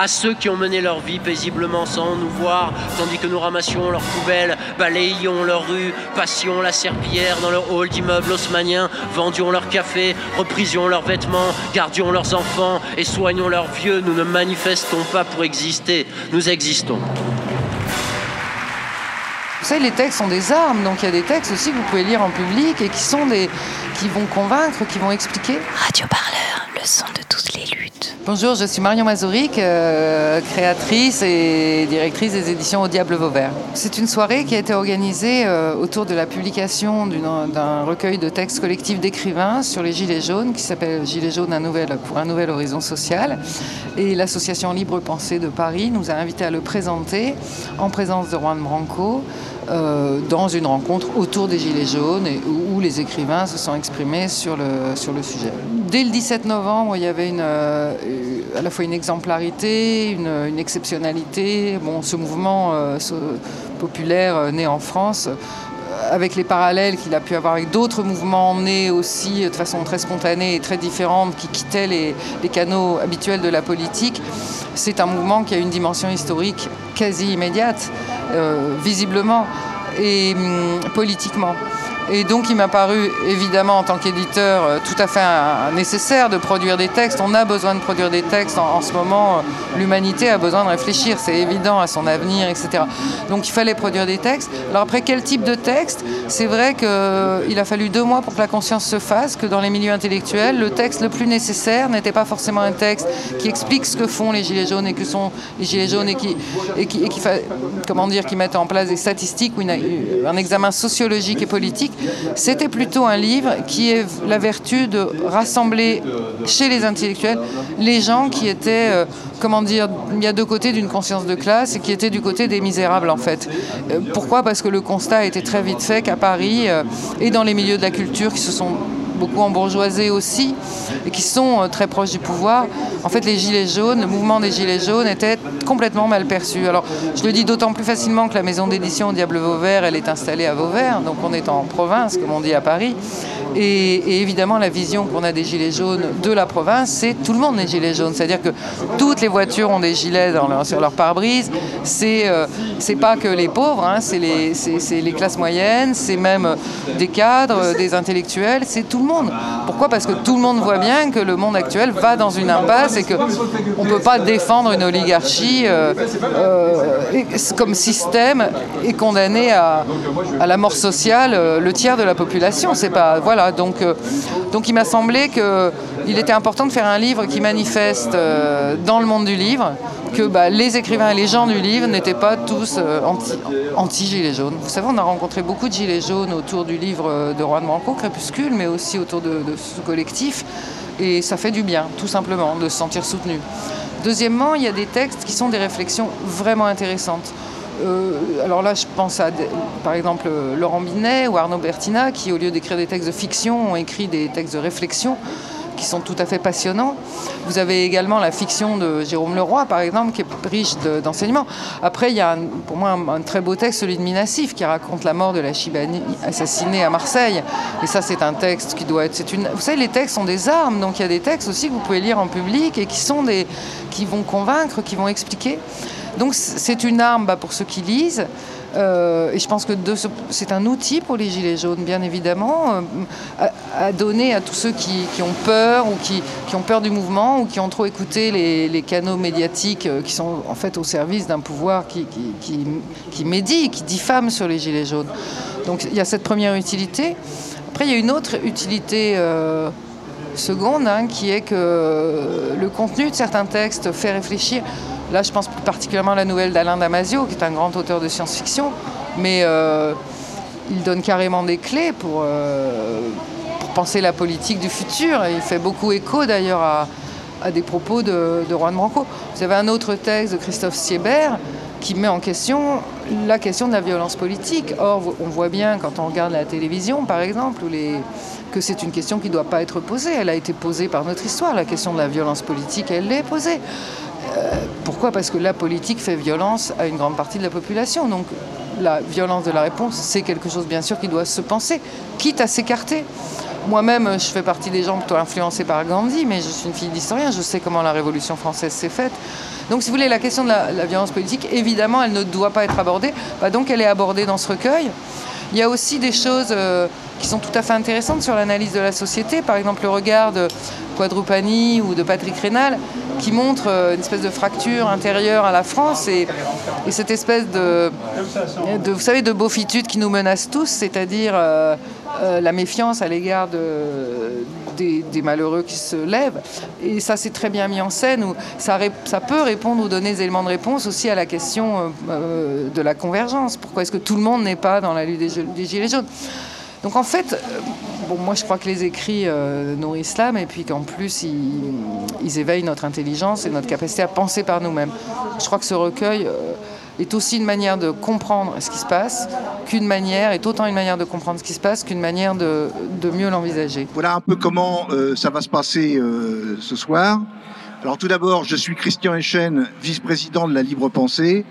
à ceux qui ont mené leur vie paisiblement sans nous voir, tandis que nous ramassions leurs poubelles, balayions leurs rues, passions la serpillière dans leur hall d'immeubles haussmanniens, vendions leur café, reprisions leurs vêtements, gardions leurs enfants et soignons leurs vieux, nous ne manifestons pas pour exister, nous existons. Vous savez, les textes sont des armes, donc il y a des textes aussi que vous pouvez lire en public et qui sont des, qui vont convaincre, qui vont expliquer. Radio Parleur, le son de toutes les luttes. Bonjour, je suis Marion Mazuric, euh, créatrice et directrice des éditions Au Diable Vauvert. C'est une soirée qui a été organisée euh, autour de la publication d'un recueil de textes collectifs d'écrivains sur les Gilets jaunes qui s'appelle Gilets jaunes un nouvel, pour un nouvel horizon social. Et l'association Libre Pensée de Paris nous a invités à le présenter en présence de Juan Branco. Euh, dans une rencontre autour des Gilets jaunes où, les écrivains se sont exprimés sur le, sur le sujet. Dès le 17 novembre, il y avait une, à la fois une exemplarité, une, exceptionnalité. Ce mouvement euh, populaire né en France avec les parallèles qu'il a pu avoir avec d'autres mouvements nés aussi de façon très spontanée et très différente qui quittaient les, canaux habituels de la politique, c'est un mouvement qui a une dimension historique quasi immédiate, euh, visiblement et hum, politiquement. Et donc il m'a paru évidemment en tant qu'éditeur euh, tout à fait nécessaire de produire des textes. On a besoin de produire des textes. En, ce moment, euh, l'humanité a besoin de réfléchir, c'est évident, à son avenir, etc. Donc il fallait produire des textes. Alors après, quel type de texte? C'est vrai qu'il a fallu deux mois pour que la conscience se fasse, que dans les milieux intellectuels, le texte le plus nécessaire n'était pas forcément un texte qui explique ce que font les Gilets jaunes et que sont les Gilets jaunes et qui, et comment dire, qui mettent en place des statistiques ou un examen sociologique et politique c'était plutôt un livre qui est la vertu de rassembler chez les intellectuels les gens qui étaient, euh, comment dire, il y a deux côtés d'une conscience de classe et qui étaient du côté des misérables en fait. Euh, pourquoi? Parce que le constat a été très vite fait qu'à Paris euh, et dans les milieux de la culture qui se sont beaucoup embourgeoisés aussi, et qui sont très proches du pouvoir, en fait, les Gilets jaunes, le mouvement des Gilets jaunes était complètement mal perçu. Alors, je le dis d'autant plus facilement que la maison d'édition Diable Vauvert, elle est installée à Vauvert, donc on est en province, comme on dit à Paris. Et, évidemment, la vision qu'on a des gilets jaunes de la province, c'est tout le monde des gilets jaunes. C'est-à-dire que toutes les voitures ont des gilets sur leur pare-brise. C'est euh, pas que les pauvres, hein, c'est les, classes moyennes, c'est même des cadres, des intellectuels, c'est tout le monde. Pourquoi? Parce que tout le monde voit bien que le monde actuel va dans une impasse et qu'on ne peut pas défendre une oligarchie euh, euh, comme système et condamner à, à la mort sociale le tiers de la population. C'est pas voilà donc, euh, donc il m'a semblé qu'il était important de faire un livre qui manifeste euh, dans le monde du livre que bah, les écrivains et les gens du livre n'étaient pas tous euh, anti-gilets jaunes. Vous savez, on a rencontré beaucoup de gilets jaunes autour du livre de Juan Branco, Crépuscule, mais aussi autour de, de ce collectif. Et ça fait du bien, tout simplement, de se sentir soutenu. Deuxièmement, il y a des textes qui sont des réflexions vraiment intéressantes. Euh, alors là, je pense à, par exemple, Laurent Binet ou Arnaud Bertina, qui, au lieu d'écrire des textes de fiction, ont écrit des textes de réflexion qui sont tout à fait passionnants. Vous avez également la fiction de Jérôme Leroy, par exemple, qui est riche d'enseignements. Après, il y a pour moi un, très beau texte, celui de Minassif, qui raconte la mort de la Chibani assassinée à Marseille. Et ça, c'est un texte qui doit être. Une... Vous savez, les textes sont des armes, donc il y a des textes aussi que vous pouvez lire en public et qui sont des, qui vont convaincre, qui vont expliquer. Donc c'est une arme bah, pour ceux qui lisent. Euh, et je pense que c'est un outil pour les Gilets jaunes, bien évidemment, euh, à, donner à tous ceux qui, ont peur ou qui, ont peur du mouvement ou qui ont trop écouté les, canaux médiatiques euh, qui sont en fait au service d'un pouvoir qui, qui, médit, qui diffame sur les Gilets jaunes. Donc il y a cette première utilité. Après, il y a une autre utilité. seconde, hein, qui est que le contenu de certains textes fait réfléchir. Là, je pense plus particulièrement à la nouvelle d'Alain Damasio, qui est un grand auteur de science-fiction, mais euh, il donne carrément des clés euh, pour, penser la politique du futur. Il fait beaucoup écho d'ailleurs à, des propos de, de Juan Branco. Vous avez un autre texte de Christophe Siebert qui met en question la question de la violence politique. Or, on voit bien quand on regarde la télévision, par exemple, que c'est une question qui ne doit pas être posée. Elle a été posée par notre histoire. La question de la violence politique, elle l'est posée. Euh, pourquoi? Parce que la politique fait violence à une grande partie de la population. Donc la violence de la réponse, c'est quelque chose bien sûr qui doit se penser, quitte à s'écarter. Moi-même, je fais partie des gens plutôt influencés par Gandhi, mais je suis une fille d'historien, je sais comment la Révolution française s'est faite. Donc, si vous voulez, la question de la, violence politique, évidemment, elle ne doit pas être abordée. Bah, donc, elle est abordée dans ce recueil. Il y a aussi des choses euh, qui sont tout à fait intéressantes sur l'analyse de la société. Par exemple, le regard de Quadrupani ou de Patrick Rénal, qui montre euh, une espèce de fracture intérieure à la France et, cette espèce de, de, vous savez, de beaufitude qui nous menace tous, c'est-à-dire euh, la méfiance à l'égard des, malheureux qui se lèvent. Et ça, c'est très bien mis en scène. Où ça, peut répondre ou donner des éléments de réponse aussi à la question de la convergence. Pourquoi est-ce que tout le monde n'est pas dans la lutte des, Gilets jaunes? Donc en fait, euh, bon, moi je crois que les écrits euh, nourrissent l'âme et puis qu'en plus ils, éveillent notre intelligence et notre capacité à penser par nous-mêmes. Je crois que ce recueil euh, est aussi une manière de comprendre ce qui se passe qu'une manière, est autant une manière de comprendre ce qui se passe qu'une manière de, mieux l'envisager. Voilà un peu comment ça va se passer ce soir. Alors tout d'abord, je suis Christian Echen, vice-président de la Libre Pensée.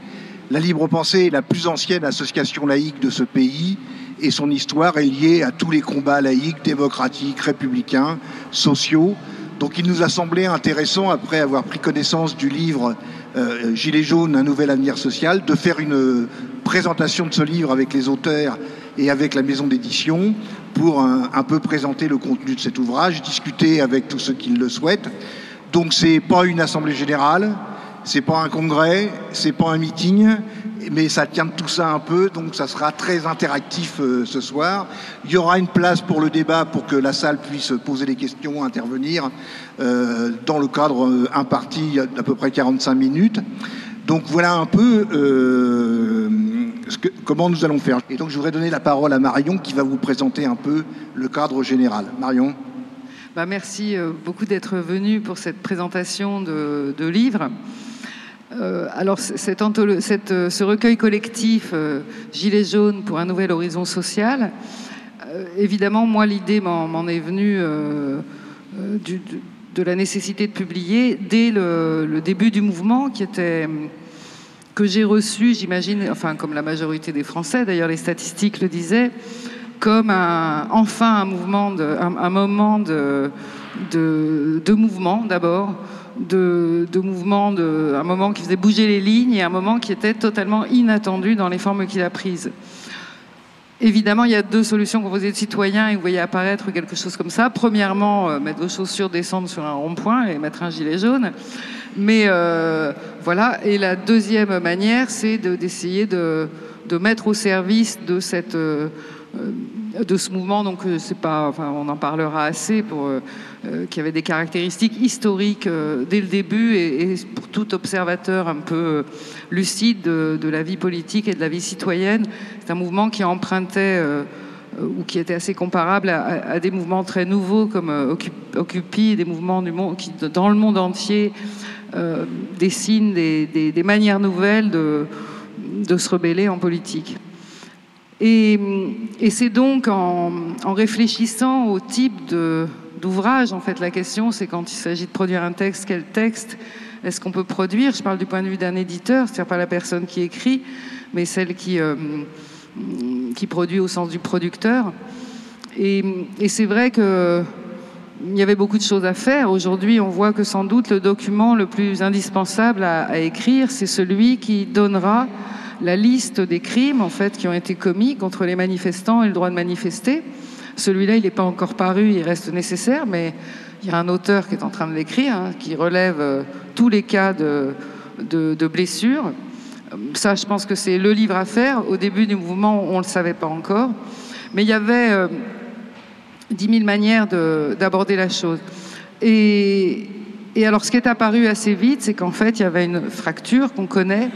La Libre Pensée est la plus ancienne association laïque de ce pays et son histoire est liée à tous les combats laïques, démocratiques, républicains, sociaux. Donc il nous a semblé intéressant, après avoir pris connaissance du livre euh, Gilets jaunes, un nouvel avenir social, de faire une présentation de ce livre avec les auteurs et avec la maison d'édition pour un, un, peu présenter le contenu de cet ouvrage, discuter avec tous ceux qui le souhaitent. Donc c'est pas une assemblée générale, c'est pas un congrès, c'est pas un meeting, mais ça tient tout ça un peu, donc ça sera très interactif euh, ce soir. Il y aura une place pour le débat pour que la salle puisse poser des questions, intervenir euh, dans le cadre euh, imparti d'à peu près 45 minutes. Donc voilà un peu comment nous allons faire. Et donc je voudrais donner la parole à Marion qui va vous présenter un peu le cadre général. Marion. Bah, merci beaucoup d'être venu pour cette présentation de, de livre. Euh, alors, euh, ce recueil collectif euh, Gilets jaunes pour un nouvel horizon social, évidemment, moi, l'idée m'en est venue de la nécessité de publier dès le, début du mouvement, qui était que j'ai reçu, j'imagine, enfin comme la majorité des Français, d'ailleurs les statistiques le disaient, comme enfin un mouvement, un, moment de, de mouvement d'abord, de, mouvements, de, un moment qui faisait bouger les lignes et un moment qui était totalement inattendu dans les formes qu'il a prises. Évidemment, il y a deux solutions vous êtes citoyen et vous voyez apparaître quelque chose comme ça. Premièrement, euh, mettre vos chaussures, descendre sur un rond-point et mettre un gilet jaune. Mais euh, voilà. Et la deuxième manière, c'est d'essayer de, mettre au service de cette euh, de ce mouvement. Donc, c'est pas, enfin, on en parlera assez pour euh, qui avait des caractéristiques historiques euh, dès le début et, pour tout observateur un peu euh, lucide de, la vie politique et de la vie citoyenne. C'est un mouvement qui empruntait ou qui était assez comparable à, des mouvements très nouveaux comme Occupy, des mouvements qui, dans le monde entier, dessinent des, manières nouvelles de se rebeller en politique. Et, et c'est donc en, réfléchissant au type d'ouvrage. En fait, la question, c'est quand il s'agit de produire un texte, quel texte est-ce qu'on peut produire? Je parle du point de vue d'un éditeur, c'est-à-dire pas la personne qui écrit, mais celle qui, euh, qui produit au sens du producteur. Et, c'est vrai que il y avait beaucoup de choses à faire. Aujourd'hui, on voit que sans doute le document le plus indispensable à écrire, c'est celui qui donnera la liste des crimes en fait qui ont été commis contre les manifestants et le droit de manifester. Celui-là, il n'est pas encore paru, il reste nécessaire, mais il y a un auteur qui est en train de l'écrire, hein, qui relève euh, tous les cas de, de, blessures. Ça, je pense que c'est le livre à faire. Au début du mouvement, on ne le savait pas encore. Mais il y avait euh, dix mille manières d'aborder la chose. Et, alors, ce qui est apparu assez vite, c'est qu'en fait, il y avait une fracture qu'on connaît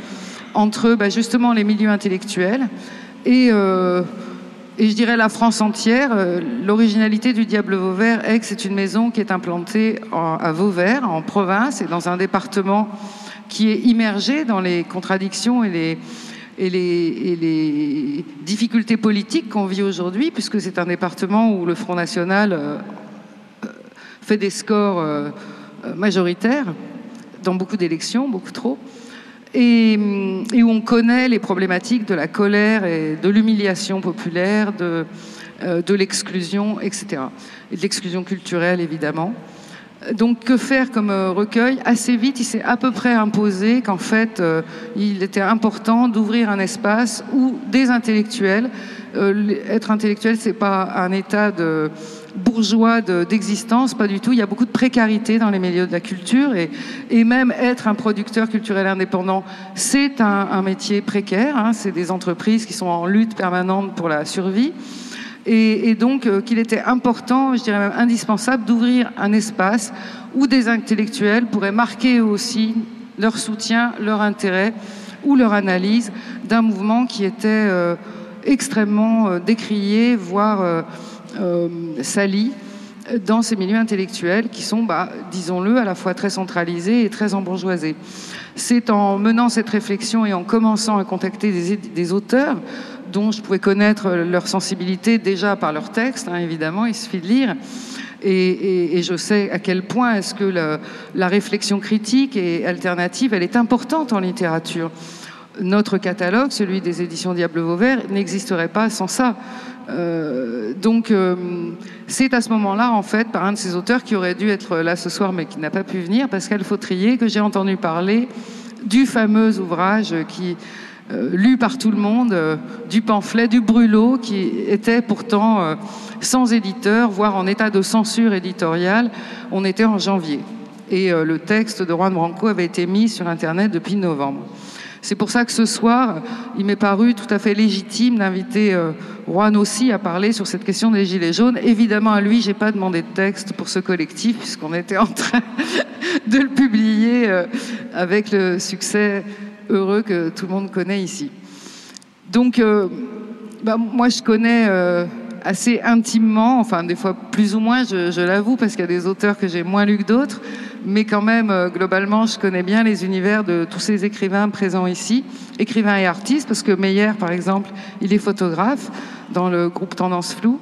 entre bah, justement les milieux intellectuels et... Euh, et je dirais la France entière. Euh, l'originalité du Diable Vauvert est que c'est une maison qui est implantée à Vauvert, en province, et dans un département qui est immergé dans les contradictions et les, difficultés politiques qu'on vit aujourd'hui, puisque c'est un département où le Front National euh, fait des scores majoritaires dans beaucoup d'élections, beaucoup trop et, où on connaît les problématiques de la colère et de l'humiliation populaire, de de l'exclusion, etc. Et de l'exclusion culturelle, évidemment. Donc que faire comme recueil? Assez vite, il s'est à peu près imposé qu'en fait, il était important d'ouvrir un espace où des intellectuels, être intellectuel, c'est pas un état de bourgeois d'existence, pas du tout. Il y a beaucoup de précarité dans les milieux de la culture et, même être un producteur culturel indépendant, c'est un, métier précaire. Hein. c'est des entreprises qui sont en lutte permanente pour la survie. Et, donc euh, qu'il était important, je dirais même indispensable, d'ouvrir un espace où des intellectuels pourraient marquer aussi leur soutien, leur intérêt ou leur analyse d'un mouvement qui était euh, extrêmement euh, décrié, voire euh, sali dans ces milieux intellectuels qui sont, bah, disons-le, à la fois très centralisés et très embourgeoisés. C'est en menant cette réflexion et en commençant à contacter des, auteurs dont je pouvais connaître leur sensibilité déjà par leurs textes, hein, évidemment, il suffit de lire. Et, je sais à quel point est-ce que la réflexion critique et alternative, elle est importante en littérature. Notre catalogue, celui des éditions Diable Vauvert, n'existerait pas sans ça. Euh, donc, euh, c'est à ce moment-là, en fait, par un de ces auteurs qui aurait dû être là ce soir, mais qui n'a pas pu venir, Pascal Fautrier, que j'ai entendu parler du fameux ouvrage qui, euh, lu par tout le monde, du pamphlet, du brûlot, qui était pourtant sans éditeur, voire en état de censure éditoriale. On était en janvier. Et le texte de Juan Branco avait été mis sur Internet depuis novembre. C'est pour ça que ce soir, il m'est paru tout à fait légitime d'inviter euh, Juan aussi à parler sur cette question des Gilets jaunes. Évidemment, à lui, j'ai pas demandé de texte pour ce collectif, puisqu'on était en train de le publier euh, avec le succès heureux que tout le monde connaît ici. Donc, euh, bah, moi, je connais assez intimement, enfin des fois plus ou moins, je, je l'avoue, parce qu'il y a des auteurs que j'ai moins lus que d'autres, mais quand même, euh, globalement, je connais bien les univers de tous ces écrivains présents ici, écrivains et artistes, parce que Meyer, par exemple, il est photographe dans le groupe Tendance Flou,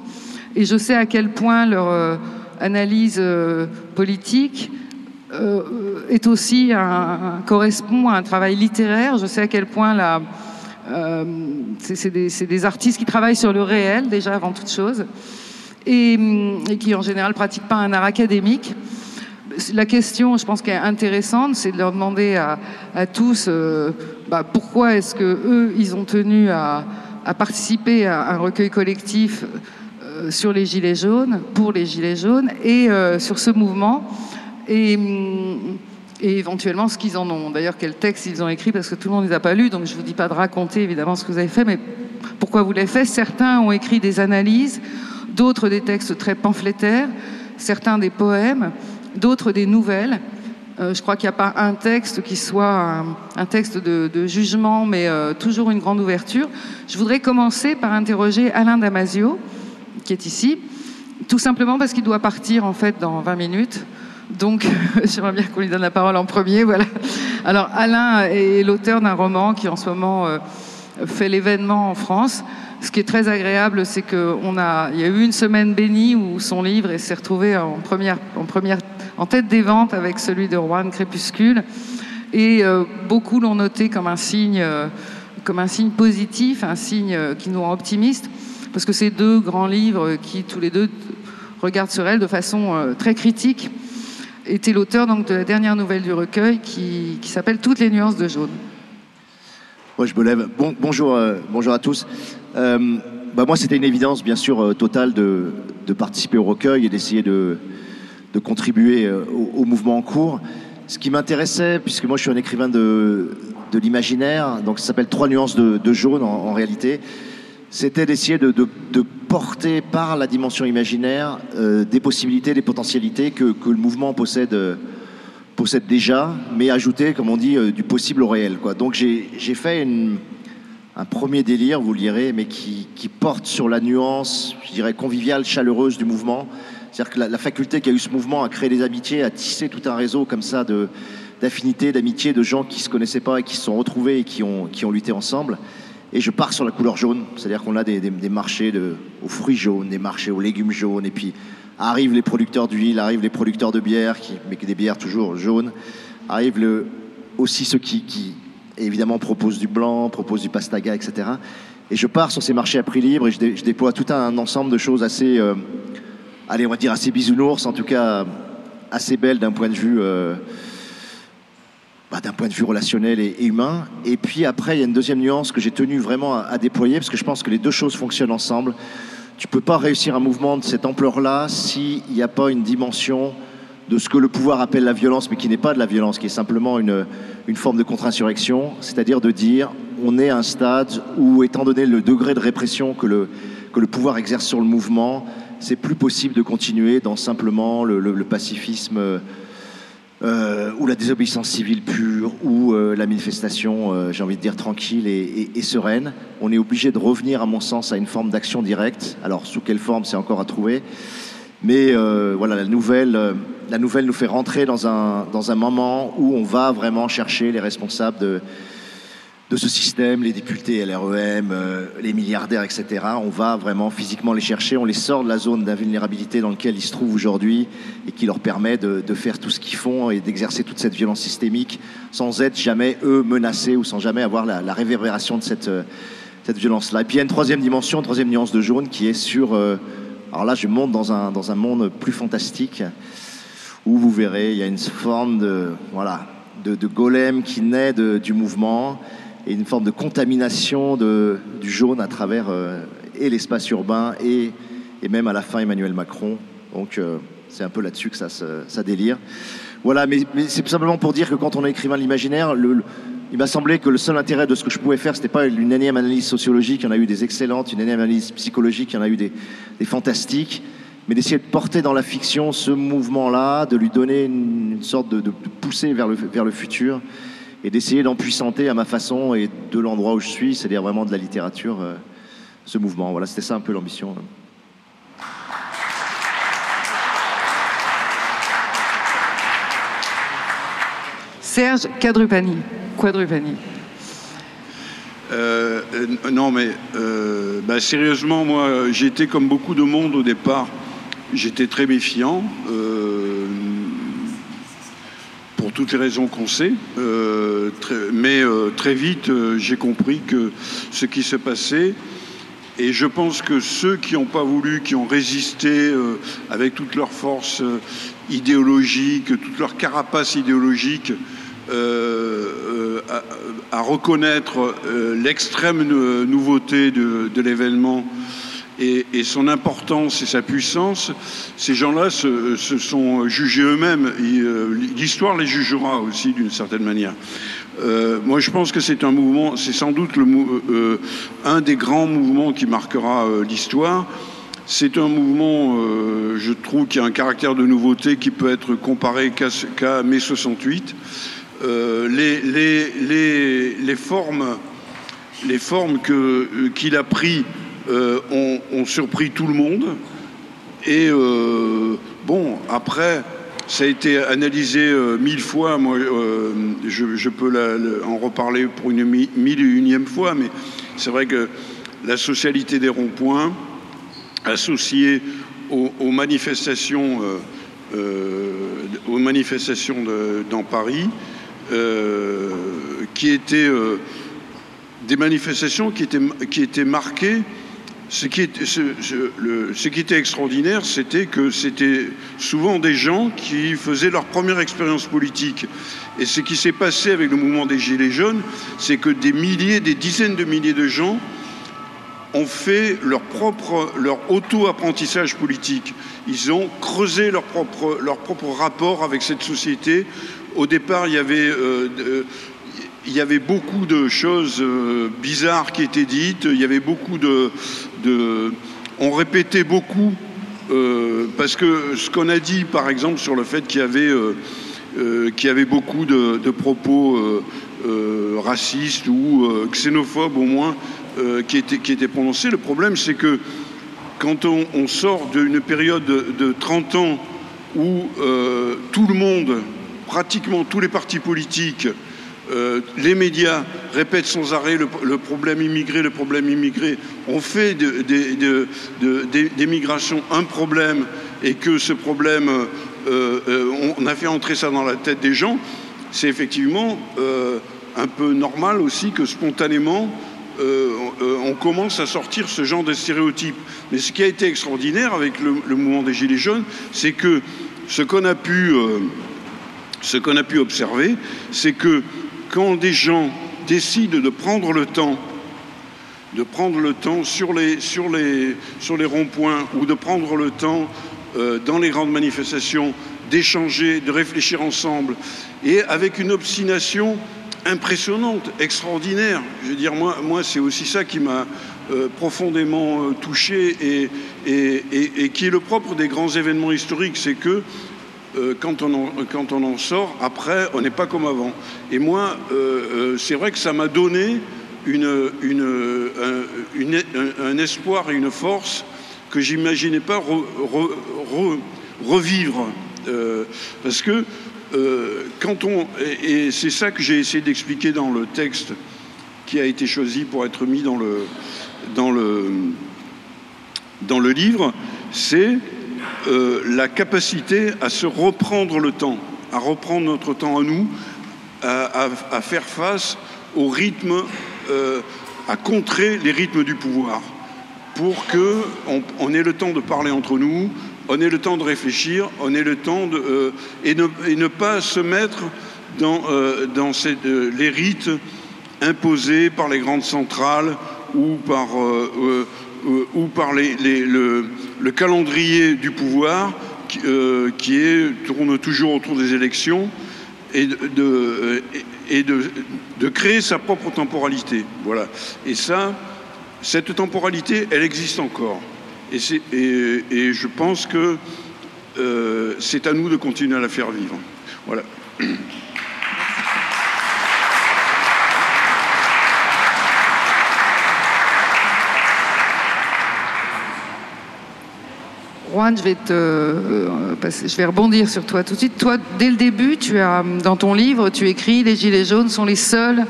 et je sais à quel point leur euh, analyse euh, politique est aussi un, correspond à un travail littéraire. Je sais à quel point la, c'est des, artistes qui travaillent sur le réel déjà avant toute chose, et, qui en général pratiquent pas un art académique. La question, je pense qu'elle est intéressante, c'est de leur demander à, tous euh, bah, pourquoi est-ce que eux, ils ont tenu à, participer à un recueil collectif euh, sur les gilets jaunes, pour les gilets jaunes, et euh, sur ce mouvement, et, et éventuellement ce qu'ils en ont. D'ailleurs, quel texte ils ont écrit, parce que tout le monde ne les a pas lus, donc je ne vous dis pas de raconter évidemment ce que vous avez fait, mais pourquoi vous l'avez fait? Certains ont écrit des analyses, d'autres des textes très pamphlétaires, certains des poèmes d'autres des nouvelles. Euh, je crois qu'il n'y a pas un texte qui soit un, texte de, jugement, mais euh, toujours une grande ouverture. Je voudrais commencer par interroger Alain Damasio, qui est ici, tout simplement parce qu'il doit partir en fait dans 20 minutes. Donc, j'aimerais bien qu'on lui donne la parole en premier. Voilà. Alors, Alain est l'auteur d'un roman qui en ce moment euh, fait l'événement en France. Ce qui est très agréable, c'est qu'il a, il y a eu une semaine bénie où son livre s'est retrouvé en première, en première en tête des ventes avec celui de Rouen Crépuscule. Et euh, beaucoup l'ont noté comme un signe, euh, comme un signe positif, un signe qui nous rend optimistes, parce que ces deux grands livres qui tous les deux regardent sur elle de façon très critique était l'auteur donc de la dernière nouvelle du recueil qui, s'appelle Toutes les nuances de jaune. Moi, je me lève. Bon, bonjour, bonjour à tous. bah, moi, c'était une évidence, bien sûr, totale de, de participer au recueil et d'essayer de, de contribuer euh, au, mouvement en cours. Ce qui m'intéressait, puisque moi je suis un écrivain de, de l'imaginaire, donc ça s'appelle Trois nuances de, jaune en, réalité, c'était d'essayer de, porter par la dimension imaginaire euh, des possibilités, des potentialités que, le mouvement possède, possède déjà, mais ajouter, comme on dit, euh, du possible au réel. Donc j'ai fait un premier délire, vous le lirez, mais qui, qui porte sur la nuance, je dirais, conviviale, chaleureuse du mouvement, c'est-à-dire que la, faculté qu'a eu ce mouvement à créer des amitiés, à tisser tout un réseau comme ça de, d'affinité, d'amitié, de gens qui se connaissaient pas et qui se sont retrouvés et qui ont, qui ont lutté ensemble. Et je pars sur la couleur jaune, c'est-à-dire qu'on a des, marchés aux fruits jaunes, des marchés aux légumes jaunes, et puis arrivent les producteurs d'huile, arrivent les producteurs de bière, qui, mais des bières toujours jaunes, arrivent aussi ceux qui, qui, évidemment proposent du blanc, proposent du pastaga, etc. Et je pars sur ces marchés à prix libre et je, déploie tout un ensemble de choses assez, allez, on va dire assez bisounours, en tout cas assez belles d'un point de vue bah, d'un point de vue relationnel et, humain. Et puis après, il y a une deuxième nuance que j'ai tenu vraiment à, déployer, parce que je pense que les deux choses fonctionnent ensemble. Tu peux pas réussir un mouvement de cette ampleur-là s'il n'y a pas une dimension de ce que le pouvoir appelle la violence, mais qui n'est pas de la violence, qui est simplement une, une forme de contre-insurrection, c'est-à-dire de dire on est à un stade où, étant donné le degré de répression que le, que le pouvoir exerce sur le mouvement, c'est plus possible de continuer dans simplement le, le pacifisme euh, ou la désobéissance civile pure, ou euh, la manifestation, euh, j'ai envie de dire, tranquille et, sereine. On est obligé de revenir, à mon sens, à une forme d'action directe. Alors, sous quelle forme, c'est encore à trouver. Mais voilà, la nouvelle, la nouvelle nous fait rentrer dans un, dans un moment où on va vraiment chercher les responsables de, de ce système, les députés LREM, euh, les milliardaires, etc. On va vraiment physiquement les chercher, on les sort de la zone d'invulnérabilité dans laquelle ils se trouvent aujourd'hui et qui leur permet de, faire tout ce qu'ils font et d'exercer toute cette violence systémique sans être jamais, eux, menacés ou sans jamais avoir la, réverbération de cette, euh, cette violence-là. Et puis il y a une troisième dimension, une troisième nuance de jaune qui est sur... Euh, alors là, je monte dans un, monde plus fantastique où vous verrez, il y a une forme de golem qui naît du mouvement et une forme de contamination du jaune à travers euh, et l'espace urbain et, même à la fin Emmanuel Macron. Donc euh, c'est un peu là-dessus que ça, délire. Voilà, mais, c'est simplement pour dire que quand on est écrivain de l'imaginaire, il m'a semblé que le seul intérêt de ce que je pouvais faire, c'était pas une énième analyse sociologique, il y en a eu des excellentes, une énième analyse psychologique, il y en a eu des, fantastiques, mais d'essayer de porter dans la fiction ce mouvement-là, de lui donner une, sorte de, le, vers le futur et d'essayer d'empuissanter à ma façon et de l'endroit où je suis, c'est-à-dire vraiment de la littérature, euh, ce mouvement. Voilà, c'était ça un peu l'ambition. Serge Quadrupani. Quadrupani. Euh, non, mais euh, bah, sérieusement, moi, j'étais comme beaucoup de monde au départ. J'étais très méfiant pour toutes les raisons qu'on sait. Euh, mais euh, très vite, euh, j'ai compris que ce qui se passait, et je pense que ceux qui n'ont pas voulu, qui ont résisté avec toute leur force idéologique, toute leur carapace idéologique, à, reconnaître l'extrême nouveauté de l'événement et, son importance et sa puissance, ces gens-là se, sont jugés eux-mêmes. Euh, l'histoire les jugera aussi d'une certaine manière. Euh, moi, je pense que c'est un mouvement, c'est sans doute euh, un des grands mouvements qui marquera l'histoire. C'est un mouvement, je trouve, qui a un caractère de nouveauté qui peut être comparé qu'à mai 68. Les, les, les, les, formes, les qu'il a pris euh, ont, surpris tout le monde. Et euh, bon, après, ça a été analysé euh, mille fois. Moi, je, peux en reparler pour une mille et unième fois, mais c'est vrai que la socialité des ronds-points, associée aux, manifestations, aux manifestations dans Paris, qui étaient des manifestations qui étaient, qui étaient marquées ce qui, était extraordinaire, c'était que c'était souvent des gens qui faisaient leur première expérience politique. Et ce qui s'est passé avec le mouvement des Gilets jaunes, c'est que des milliers, des dizaines de milliers de gens ont fait leur propre, leur auto-apprentissage politique. Ils ont creusé leur propre, leur propre rapport avec cette société. Au départ, il y avait euh, il y avait beaucoup de choses euh, bizarres qui étaient dites, il y avait beaucoup de... on répétait beaucoup, euh, parce que ce qu'on a dit par exemple sur le fait qu'il y avait, euh, avait beaucoup de, propos racistes ou xénophobes au moins qui, étaient, qui prononcés, le problème c'est que quand on, sort d'une période de, de 30 ans où tout le monde, pratiquement tous les partis politiques, euh, les médias répètent sans arrêt le, problème immigré, le problème immigré. On fait des migrations un problème et que ce problème, euh, euh, on a fait entrer ça dans la tête des gens. C'est effectivement un peu normal aussi que spontanément, on commence à sortir ce genre de stéréotypes. Mais ce qui a été extraordinaire avec le, mouvement des Gilets jaunes, c'est que ce qu'on a ce qu'on a pu observer, c'est que quand des gens décident de prendre le temps de prendre le temps sur les, ronds-points ou de prendre le temps euh, dans les grandes manifestations d'échanger, de réfléchir ensemble, et avec une obstination impressionnante, extraordinaire. Je veux dire, moi, c'est aussi ça qui m'a euh, profondément euh, touché et, qui est le propre des grands événements historiques, c'est que quand, on en, quand on en sort, après, on n'est pas comme avant. Et moi, c'est vrai que ça m'a donné un, espoir et une force que j'imaginais pas revivre. Euh, parce que euh, quand on. Et, c'est ça que j'ai essayé d'expliquer dans le texte qui a été choisi pour être mis dans le, dans le, dans le livre, c'est euh, la capacité à se reprendre le temps, à reprendre notre temps à nous, à, faire face au rythme euh, à contrer les rythmes du pouvoir pour qu'on on ait le temps de parler entre nous, on ait le temps de réfléchir, on ait le temps de. Euh, et, ne, pas se mettre dans, les rites imposés par les grandes centrales ou par, ou par les, le, le, calendrier du pouvoir qui, est, tourne toujours autour des élections et de, et de, créer sa propre temporalité. Voilà. Et ça, cette temporalité, elle existe encore. Et, je pense que euh, c'est à nous de continuer à la faire vivre. Voilà. Juan, je vais, te, euh, je vais rebondir sur toi tout de suite. Toi, dès le début, tu as, dans ton livre, tu écris Les Gilets jaunes sont les seuls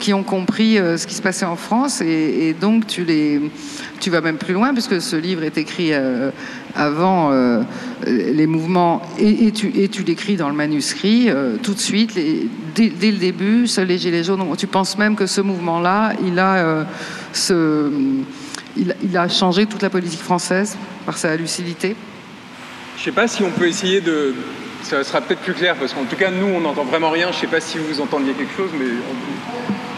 qui ont compris euh, ce qui se passait en France et, donc tu, les, tu vas même plus loin puisque ce livre est écrit euh, avant les mouvements et, tu, et tu l'écris dans le manuscrit tout de suite, dès, le début, seuls les Gilets jaunes. Tu penses même que ce mouvement-là, il a ce il, a changé toute la politique française par sa lucidité Je ne sais pas si on peut essayer de... Ça sera peut-être plus clair, parce qu'en tout cas, nous, on n'entend vraiment rien. Je ne sais pas si vous entendiez quelque chose, mais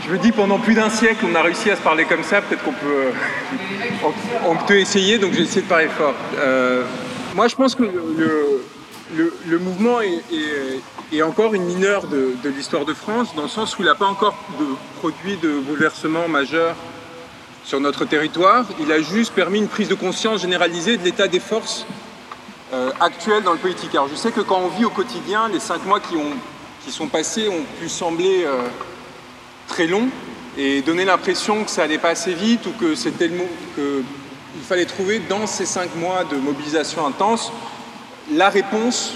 je me dis, pendant plus d'un siècle, on a réussi à se parler comme ça. Peut-être qu'on peut... on, peut essayer, donc j'ai essayé de parler fort. Euh, moi, je pense que le, le, mouvement est, encore une mineure de, de l'histoire de France, dans le sens où il n'a pas encore de, produit de bouleversement majeur sur notre territoire. Il a juste permis une prise de conscience généralisée de l'état des forces euh, actuelles dans le politique. Alors je sais que quand on vit au quotidien, les cinq mois qui, ont, qui sont passés ont pu sembler euh, très longs et donner l'impression que ça allait pas assez vite ou que c'était le mot qu'il fallait trouver dans ces cinq mois de mobilisation intense la réponse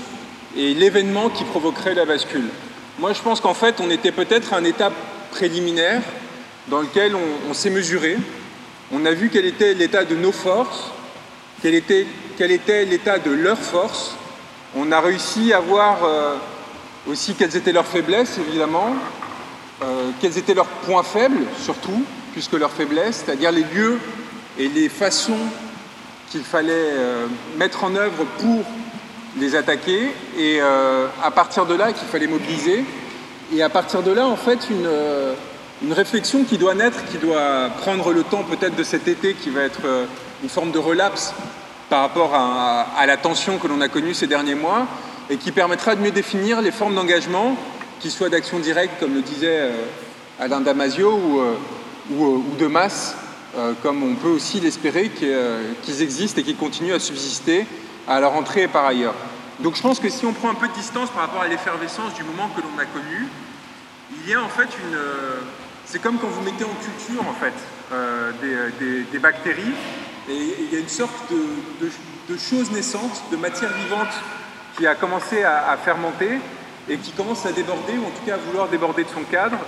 et l'événement qui provoquerait la bascule. Moi, je pense qu'en fait, on était peut-être à un étape préliminaire dans lequel on s'est mesuré, on a vu quel était l'état de nos forces, quel était, l'état de leurs forces. On a réussi à voir euh, aussi quelles étaient leurs faiblesses, évidemment, euh, quels étaient leurs points faibles, surtout, puisque leurs faiblesses, c'est-à-dire les lieux et les façons qu'il fallait euh, mettre en œuvre pour les attaquer, et à partir de là qu'il fallait mobiliser, et à partir de là, en fait, une une réflexion qui doit naître, qui doit prendre le temps peut-être de cet été, qui va être euh, une forme de relapse par rapport à, la tension que l'on a connue ces derniers mois, et qui permettra de mieux définir les formes d'engagement, qui soient d'action directe, comme le disait euh, Alain Damasio, ou, euh, ou, de masse, comme on peut aussi l'espérer qu'ils existent et qu'ils continuent à subsister à leur entrée et par ailleurs. Donc je pense que si on prend un peu de distance par rapport à l'effervescence du moment que l'on a connu, il y a en fait une, c'est comme quand vous mettez en culture en fait euh, des, bactéries et il y a une sorte de, chose naissante, de matière vivante qui a commencé à, fermenter et qui commence à déborder ou en tout cas à vouloir déborder de son cadre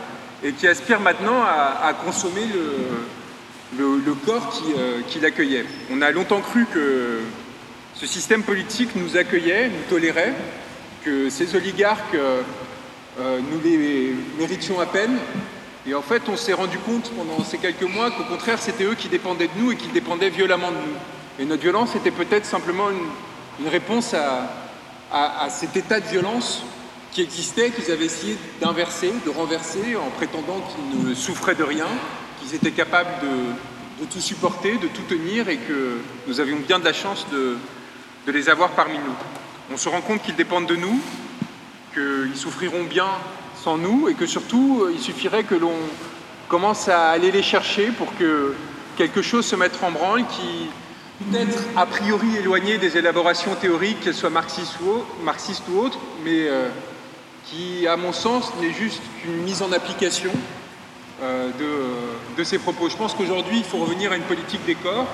et qui aspire maintenant à, consommer le, corps qui, euh, qui l'accueillait. On a longtemps cru que ce système politique nous accueillait, nous tolérait, que ces oligarques, euh, nous les méritions à peine, Et en fait, on s'est rendu compte pendant ces quelques mois qu'au contraire, c'était eux qui dépendaient de nous et qui dépendaient violemment de nous. Et notre violence était peut-être simplement une, réponse à, cet état de violence qui existait, qu'ils avaient essayé d'inverser, de renverser, en prétendant qu'ils ne souffraient de rien, qu'ils étaient capables de, tout supporter, de tout tenir, et que nous avions bien de la chance de, de les avoir parmi nous. On se rend compte qu'ils dépendent de nous, qu'ils souffriront bien sans nous et que surtout, euh, il suffirait que l'on commence à aller les chercher pour que quelque chose se mette en branle qui, peut-être a priori éloigné des élaborations théoriques, qu'elles soient marxistes ou, marxistes ou autres, mais euh, qui, à mon sens, n'est juste qu'une mise en application euh, de, de, ces propos. Je pense qu'aujourd'hui, il faut revenir à une politique des corps,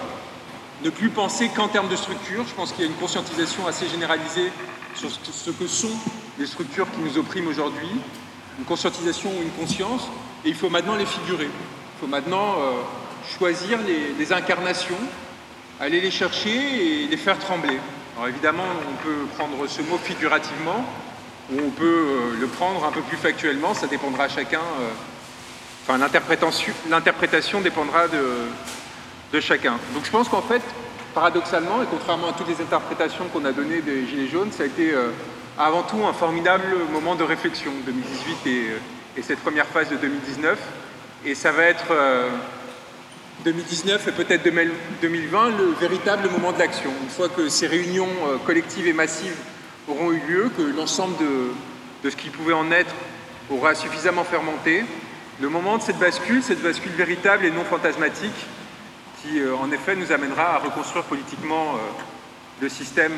ne plus penser qu'en termes de structure. Je pense qu'il y a une conscientisation assez généralisée sur ce que sont les structures qui nous oppriment aujourd'hui, une conscientisation ou une conscience, et il faut maintenant les figurer. Il faut maintenant euh, choisir les, incarnations, aller les chercher et les faire trembler. Alors évidemment, on peut prendre ce mot figurativement, ou on peut euh, le prendre un peu plus factuellement, ça dépendra à chacun. Euh, enfin, l'interprétation dépendra de, de chacun. Donc je pense qu'en fait, paradoxalement, et contrairement à toutes les interprétations qu'on a données des Gilets jaunes, ça a été avant tout un formidable moment de réflexion, 2018 euh, et, cette première phase de 2019. Et ça va être 2019 euh, et peut-être 2020 le véritable moment de l'action. Une fois que ces réunions euh, collectives et massives auront eu lieu, que l'ensemble de, ce qui pouvait en être aura suffisamment fermenté, le moment de cette bascule, cette bascule véritable et non fantasmatique, qui en effet nous amènera à reconstruire politiquement le système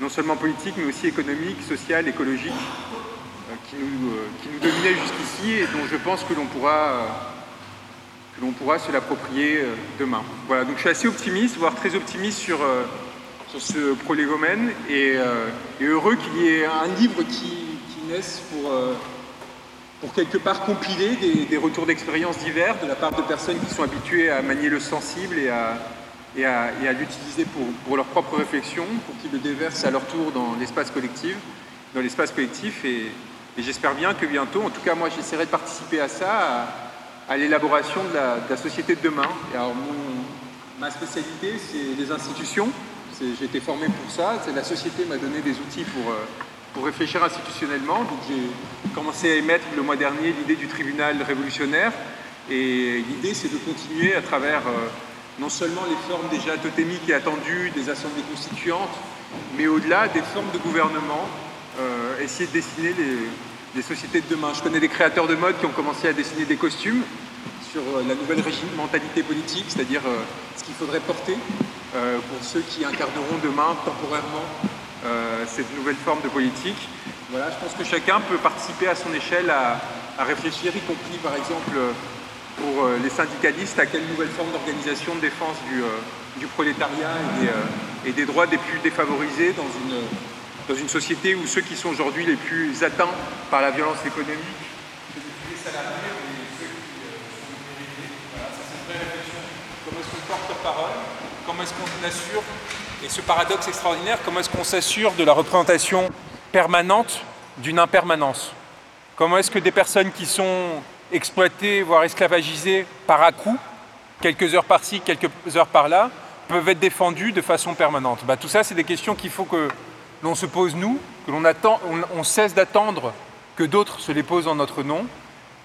non seulement politique, mais aussi économique, social, écologique, euh, qui, nous, euh, qui, nous, dominait jusqu'ici et dont je pense que l'on pourra, euh, que l'on pourra se l'approprier demain. Voilà, donc je suis assez optimiste, voire très optimiste sur, sur ce prolégomène et, heureux qu'il y ait un livre qui, qui naisse pour, pour quelque part compiler des, des retours d'expérience divers de la part de personnes qui sont habituées à manier le sensible et à, et à, l'utiliser pour, pour leurs propres réflexions, pour qu'ils le déversent à leur tour dans l'espace collectif, dans l'espace collectif. Et, j'espère bien que bientôt, en tout cas moi j'essaierai de participer à ça, à, l'élaboration de, la, société de demain. Et alors ma spécialité, c'est les institutions. J'ai été formé pour ça. La société m'a donné des outils pour, euh, pour réfléchir institutionnellement. Donc j'ai commencé à émettre le mois dernier l'idée du tribunal révolutionnaire. Et l'idée, c'est de continuer à travers euh, non seulement les formes déjà totémiques et attendues des assemblées constituantes, mais au-delà des formes de gouvernement, euh, essayer de dessiner les, sociétés de demain. Je connais des créateurs de mode qui ont commencé à dessiner des costumes sur euh, la nouvelle mentalité politique, c'est-à-dire euh, ce qu'il faudrait porter pour ceux qui incarneront demain temporairement cette nouvelle forme de politique. Voilà, je pense que chacun peut participer à son échelle à, à réfléchir, y compris par exemple pour euh, les syndicalistes à quelle nouvelle forme d'organisation de défense du, euh, prolétariat euh, et des, droits des plus défavorisés dans une, dans une société où ceux qui sont aujourd'hui les plus atteints par la violence économique, les salariés et ceux qui sont les Voilà, ça c'est une vraie réflexion. Comment est-ce qu'on porte parole Comment est-ce qu'on assure, et ce paradoxe extraordinaire, comment est-ce qu'on s'assure de la représentation permanente d'une impermanence? Comment est-ce que des personnes qui sont exploités, voire esclavagisés par à-coup, quelques heures par-ci, quelques heures par-là, peuvent être défendus de façon permanente bah, Tout ça, c'est des questions qu'il faut que l'on se pose nous, que l'on attend, on, cesse d'attendre que d'autres se les posent en notre nom.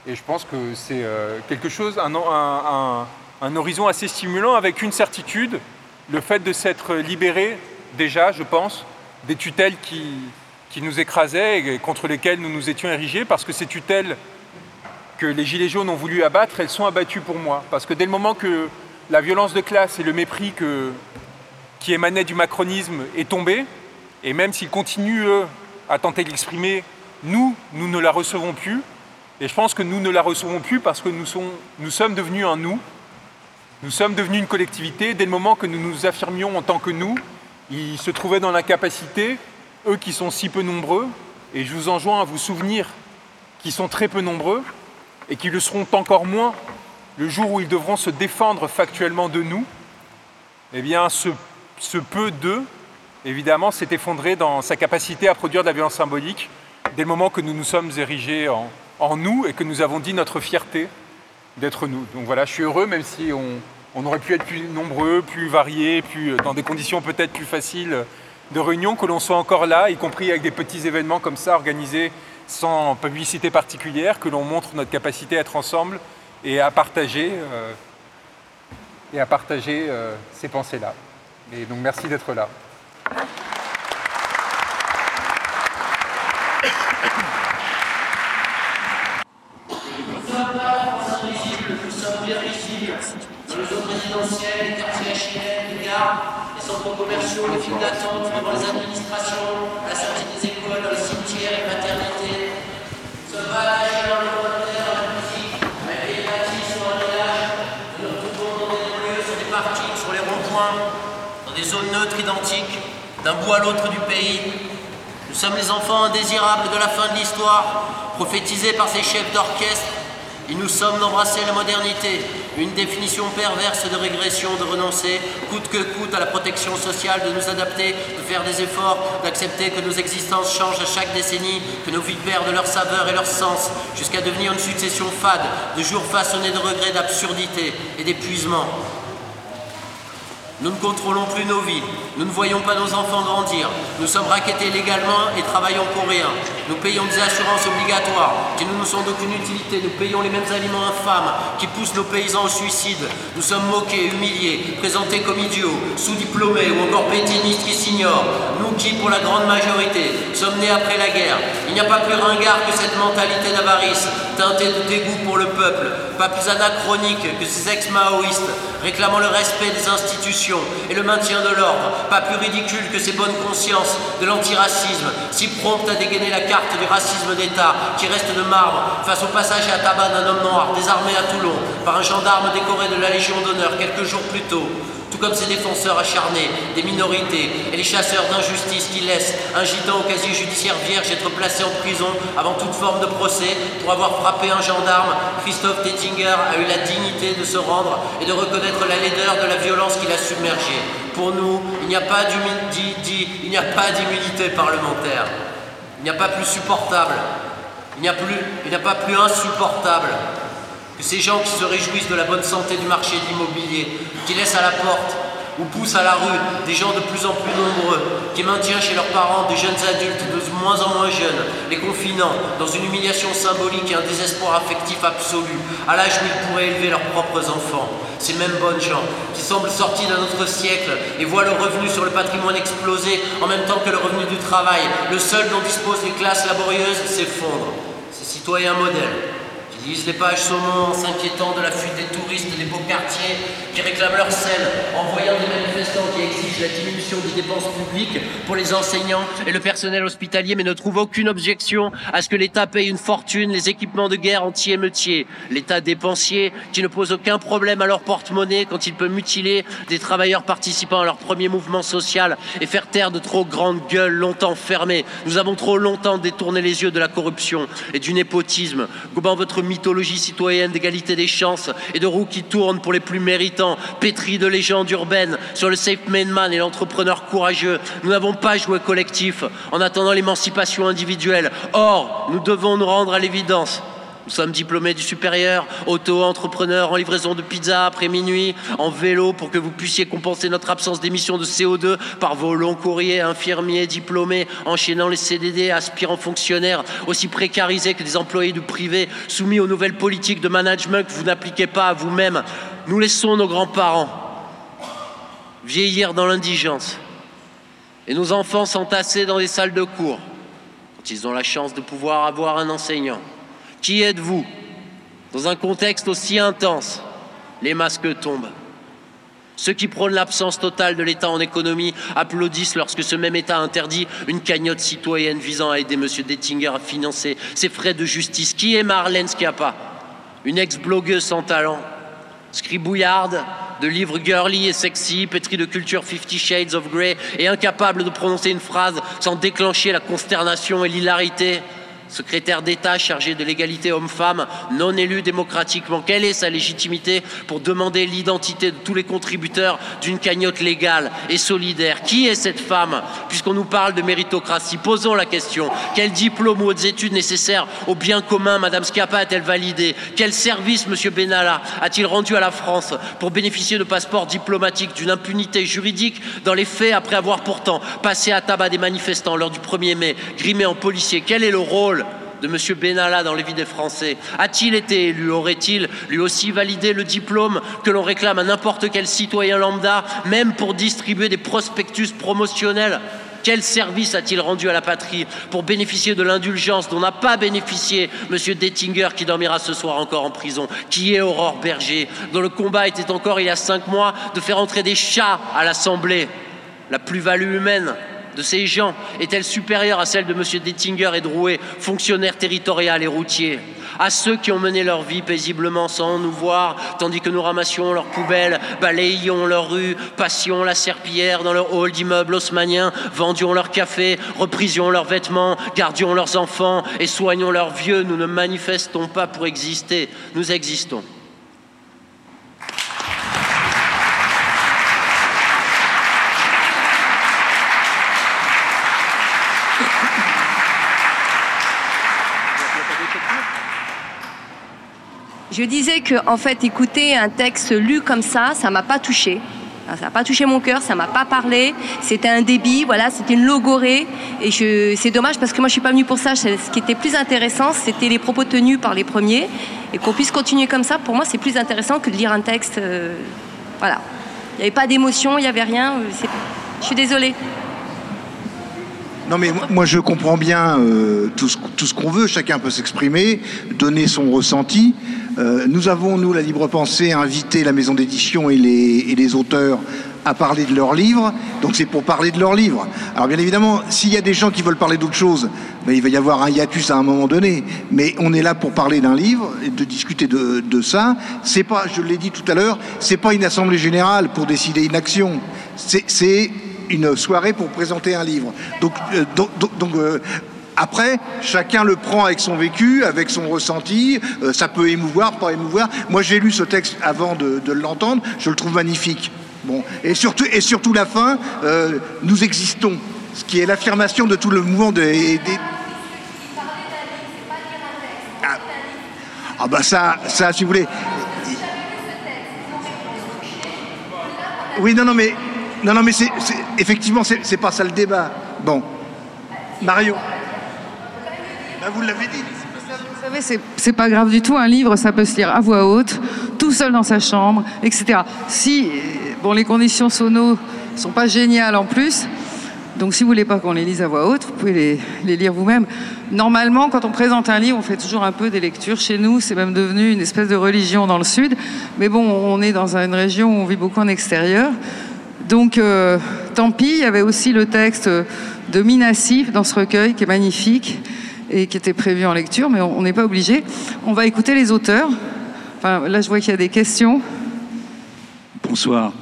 Et je pense que c'est euh, quelque chose, un, horizon assez stimulant avec une certitude, le fait de s'être libéré déjà, je pense, des tutelles qui, qui nous écrasaient et contre lesquelles nous nous étions érigés, parce que ces tutelles que les Gilets jaunes ont voulu abattre, elles sont abattues pour moi. Parce que dès le moment que la violence de classe et le mépris qui émanait du macronisme est tombé, et même s'ils continuent, à tenter de l'exprimer, nous, nous ne la recevons plus. Et je pense que nous ne la recevons plus parce que nous, nous sommes devenus un nous. Nous sommes devenus une collectivité. Dès le moment que nous nous affirmions en tant que nous, ils se trouvaient dans l'incapacité, eux qui sont si peu nombreux, et je vous enjoins à vous souvenir qu'ils sont très peu nombreux, et qui le seront encore moins le jour où ils devront se défendre factuellement de nous, eh bien ce, peu d'eux, évidemment, s'est effondré dans sa capacité à produire de la violence symbolique dès le moment que nous nous sommes érigés en, en nous et que nous avons dit notre fierté d'être nous. Donc voilà, je suis heureux, même si on, aurait pu être plus nombreux, plus variés, plus, dans des conditions peut-être plus faciles de réunion, que l'on soit encore là, y compris avec des petits événements comme ça organisés sans publicité particulière, que l'on montre notre capacité à être ensemble et à partager, euh, et à partager euh, ces pensées-là. Et donc merci d'être là. dans les zones résidentielles, les quartiers HLM, les gares, les centres commerciaux, les files d'attente devant les administrations, la sortie des écoles, dans les cimetières et les maternités. Nous sommes baladés dans les volontaires, dans la musique, avec les bâtis sur un village. Nous nous retrouvons dans des lieux, sur des parkings, sur les ronds-points, dans identiques, d'un bout à l'autre du pays. Nous sommes les enfants indésirables de la fin de l'histoire, prophétisés par ces chefs d'orchestre et nous sommes d'embrasser la modernité, une définition perverse de régression, de renoncer, coûte que coûte, à la protection sociale, de nous adapter, de faire des efforts, d'accepter que nos existences changent à chaque décennie, que nos vies perdent leur saveur et leur sens, jusqu'à devenir une succession fade, de jours façonnés de regrets, d'absurdité et d'épuisement. Nous ne contrôlons plus nos vies, nous ne voyons pas nos enfants grandir, nous sommes raquettés légalement et travaillons pour rien. Nous payons des assurances obligatoires qui ne nous sont d'aucune utilité, nous payons les mêmes aliments infâmes qui poussent nos paysans au suicide. Nous sommes moqués, humiliés, présentés comme idiots, sous-diplômés ou encore pétinistes qui s'ignorent. Nous qui, pour la grande majorité, sommes nés après la guerre. Il n'y a pas plus ringard que cette mentalité d'avarice, teintée de dégoût pour le peuple, pas plus anachronique que ces ex-maoïstes réclamant le respect des institutions et le maintien de l'ordre, pas plus ridicule que ces bonnes consciences de l'antiracisme, si promptes à dégainer la carte du racisme d'État qui reste de marbre face au passage à tabac d'un homme noir désarmé à Toulon par un gendarme décoré de la Légion d'honneur quelques jours plus tôt tout comme ces défenseurs acharnés des minorités et les chasseurs d'injustice qui laissent un gitan au casier judiciaire vierge être placé en prison avant toute forme de procès pour avoir frappé un gendarme, Christophe Tettinger a eu la dignité de se rendre et de reconnaître la laideur de la violence qui l'a submergé. Pour nous, il n'y a pas d'humilité parlementaire. Il n'y a pas plus supportable. Il n'y a, a pas plus insupportable que ces gens qui se réjouissent de la bonne santé du marché de l'immobilier, qui laissent à la porte ou poussent à la rue des gens de plus en plus nombreux, qui maintiennent chez leurs parents des jeunes adultes de moins en moins jeunes, les confinant dans une humiliation symbolique et un désespoir affectif absolu, à l'âge où ils pourraient élever leurs propres enfants. Ces mêmes bonnes gens qui semblent sortis d'un autre siècle et voient le revenu sur le patrimoine exploser en même temps que le revenu du travail, le seul dont disposent les classes laborieuses, s'effondre. Ces citoyens modèles lisent les pages saumon en s'inquiétant de la fuite des touristes des beaux quartiers qui réclament leur sel, en voyant des manifestants qui exigent la diminution des dépenses publiques pour les enseignants et le personnel hospitalier, mais ne trouvent aucune objection à ce que l'État paye une fortune les équipements de guerre anti-émeutiers. L'État dépensier qui ne pose aucun problème à leur porte-monnaie quand il peut mutiler des travailleurs participant à leur premier mouvement social et faire taire de trop grandes gueules longtemps fermées. Nous avons trop longtemps détourné les yeux de la corruption et du népotisme, gobant votre mythologie citoyenne d'égalité des chances et de roues qui tournent pour les plus méritants, pétris de légendes urbaines sur le safe man et l'entrepreneur courageux. Nous n'avons pas joué collectif en attendant l'émancipation individuelle. Or, nous devons nous rendre à l'évidence. Nous sommes diplômés du supérieur, auto-entrepreneurs en livraison de pizza après minuit, en vélo pour que vous puissiez compenser notre absence d'émissions de CO2 par vos longs courriers, infirmiers, diplômés, enchaînant les CDD, aspirants fonctionnaires, aussi précarisés que des employés du privé, soumis aux nouvelles politiques de management que vous n'appliquez pas à vous-même. Nous laissons nos grands-parents vieillir dans l'indigence et nos enfants s'entasser dans des salles de cours quand ils ont la chance de pouvoir avoir un enseignant. Qui êtes-vous? Dans un contexte aussi intense, les masques tombent. Ceux qui prônent l'absence totale de l'État en économie applaudissent lorsque ce même État interdit une cagnotte citoyenne visant à aider M. Dettinger à financer ses frais de justice. Qui est Marlène Schiappa? Une ex-blogueuse sans talent, scribouillarde de livres girly et sexy, pétrie de culture Fifty Shades of Grey et incapable de prononcer une phrase sans déclencher la consternation et l'hilarité secrétaire d'État chargé de l'égalité homme-femme, non élu démocratiquement. Quelle est sa légitimité pour demander l'identité de tous les contributeurs d'une cagnotte légale et solidaire? Qui est cette femme? Puisqu'on nous parle de méritocratie, posons la question. Quel diplôme ou autres études nécessaires au bien commun Madame Schiappa a-t-elle validé? Quel service Monsieur Benalla a-t-il rendu à la France pour bénéficier de passeports diplomatiques, d'une impunité juridique dans les faits après avoir pourtant passé à tabac des manifestants lors du 1er mai, grimé en policier Quel est le rôle de M. Benalla dans les vies des Français A-t-il été élu Aurait-il lui aussi validé le diplôme que l'on réclame à n'importe quel citoyen lambda, même pour distribuer des prospectus promotionnels? Quel service a-t-il rendu à la patrie pour bénéficier de l'indulgence dont n'a pas bénéficié M. Dettinger qui dormira ce soir encore en prison Qui est Aurore Berger dont le combat était encore il y a cinq mois de faire entrer des chats à l'Assemblée La plus-value humaine? De ces gens est-elle supérieure à celle de M. Dettinger et Drouet, fonctionnaires territoriaux et routiers? À ceux qui ont mené leur vie paisiblement sans nous voir, tandis que nous ramassions leurs poubelles, balayions leurs rues, passions la serpillière dans leur hall d'immeubles haussmanniens, vendions leur café, reprisions leurs vêtements, gardions leurs enfants et soignions leurs vieux, nous ne manifestons pas pour exister, nous existons. Je disais que, en fait, écouter un texte lu comme ça, ça m'a pas touché. Ça n'a pas touché mon cœur, ça m'a pas parlé. C'était un débit, voilà, c'était une logorée. Et c'est dommage parce que moi je suis pas venue pour ça. Ce qui était plus intéressant, c'était les propos tenus par les premiers. Et qu'on puisse continuer comme ça, pour moi, c'est plus intéressant que de lire un texte. euh, voilà. Il n'y avait pas d'émotion, il n'y avait rien. euh, Je suis désolée. Non mais moi- je comprends bien euh, tout ce qu'on veut, chacun peut s'exprimer, donner son ressenti. Euh, nous avons, nous, la Libre Pensée, invité la maison d'édition et les, auteurs à parler de leurs livres, donc c'est pour parler de leurs livres. Alors bien évidemment, s'il y a des gens qui veulent parler d'autre chose, ben, il va y avoir un hiatus à un moment donné, mais on est là pour parler d'un livre et de discuter de, ça. C'est pas, je l'ai dit tout à l'heure, c'est pas une assemblée générale pour décider une action. C'est- une soirée pour présenter un livre. Donc, euh, donc- donc, euh, après, chacun le prend avec son vécu, avec son ressenti. Euh, ça peut émouvoir, pas émouvoir. Moi, j'ai lu ce texte avant de, l'entendre. Je le trouve magnifique. Bon, et surtout, et surtout la fin. euh, nous existons, ce qui est l'affirmation de tout le mouvement des. Ah. Ah bah ça, ça, si vous voulez. Oui, non, non, mais non, non, mais c'est effectivement, c'est pas ça le débat. Bon, Mario. Bah, vous l'avez dit. Vous savez, c'est- pas grave du tout. Un livre, ça peut se lire à voix haute, tout seul dans sa chambre, etc. Si, bon, les conditions sono sont pas géniales en plus, donc si vous voulez pas qu'on les lise à voix haute, vous pouvez les, les lire vous-même. Normalement, quand on présente un livre, on fait toujours un peu des lectures. Chez nous, c'est même devenu une espèce de religion dans le sud. Mais bon, on est dans une région où on vit beaucoup en extérieur. Donc, euh, tant pis, il y avait aussi le texte de Minassif dans ce recueil qui est magnifique et qui était prévu en lecture, mais on n'est pas obligé. On va écouter les auteurs. Là, je vois qu'il y a des questions. Bonsoir.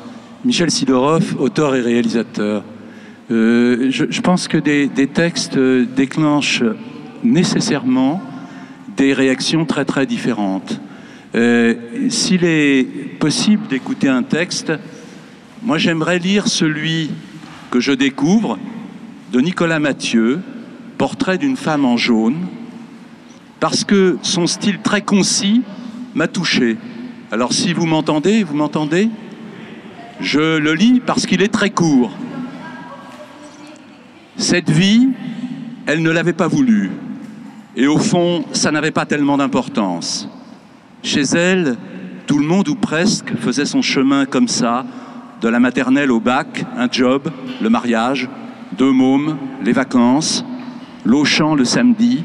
Michel Sidorov, auteur et réalisateur. Euh, je, pense que des, textes déclenchent nécessairement des réactions très très différentes. Euh, S'il est possible d'écouter un texte, moi j'aimerais lire celui que je découvre de Nicolas Mathieu, Portrait d'une femme en jaune, parce que son style très concis m'a touché. Alors si vous m'entendez, vous m'entendez? Je le lis parce qu'il est très court. Cette vie, elle ne l'avait pas voulu. Et au fond, ça n'avait pas tellement d'importance. Chez elle, tout le monde ou presque faisait son chemin comme ça, de la maternelle au bac, un job, le mariage, deux mômes, les vacances, l'Auchan le samedi,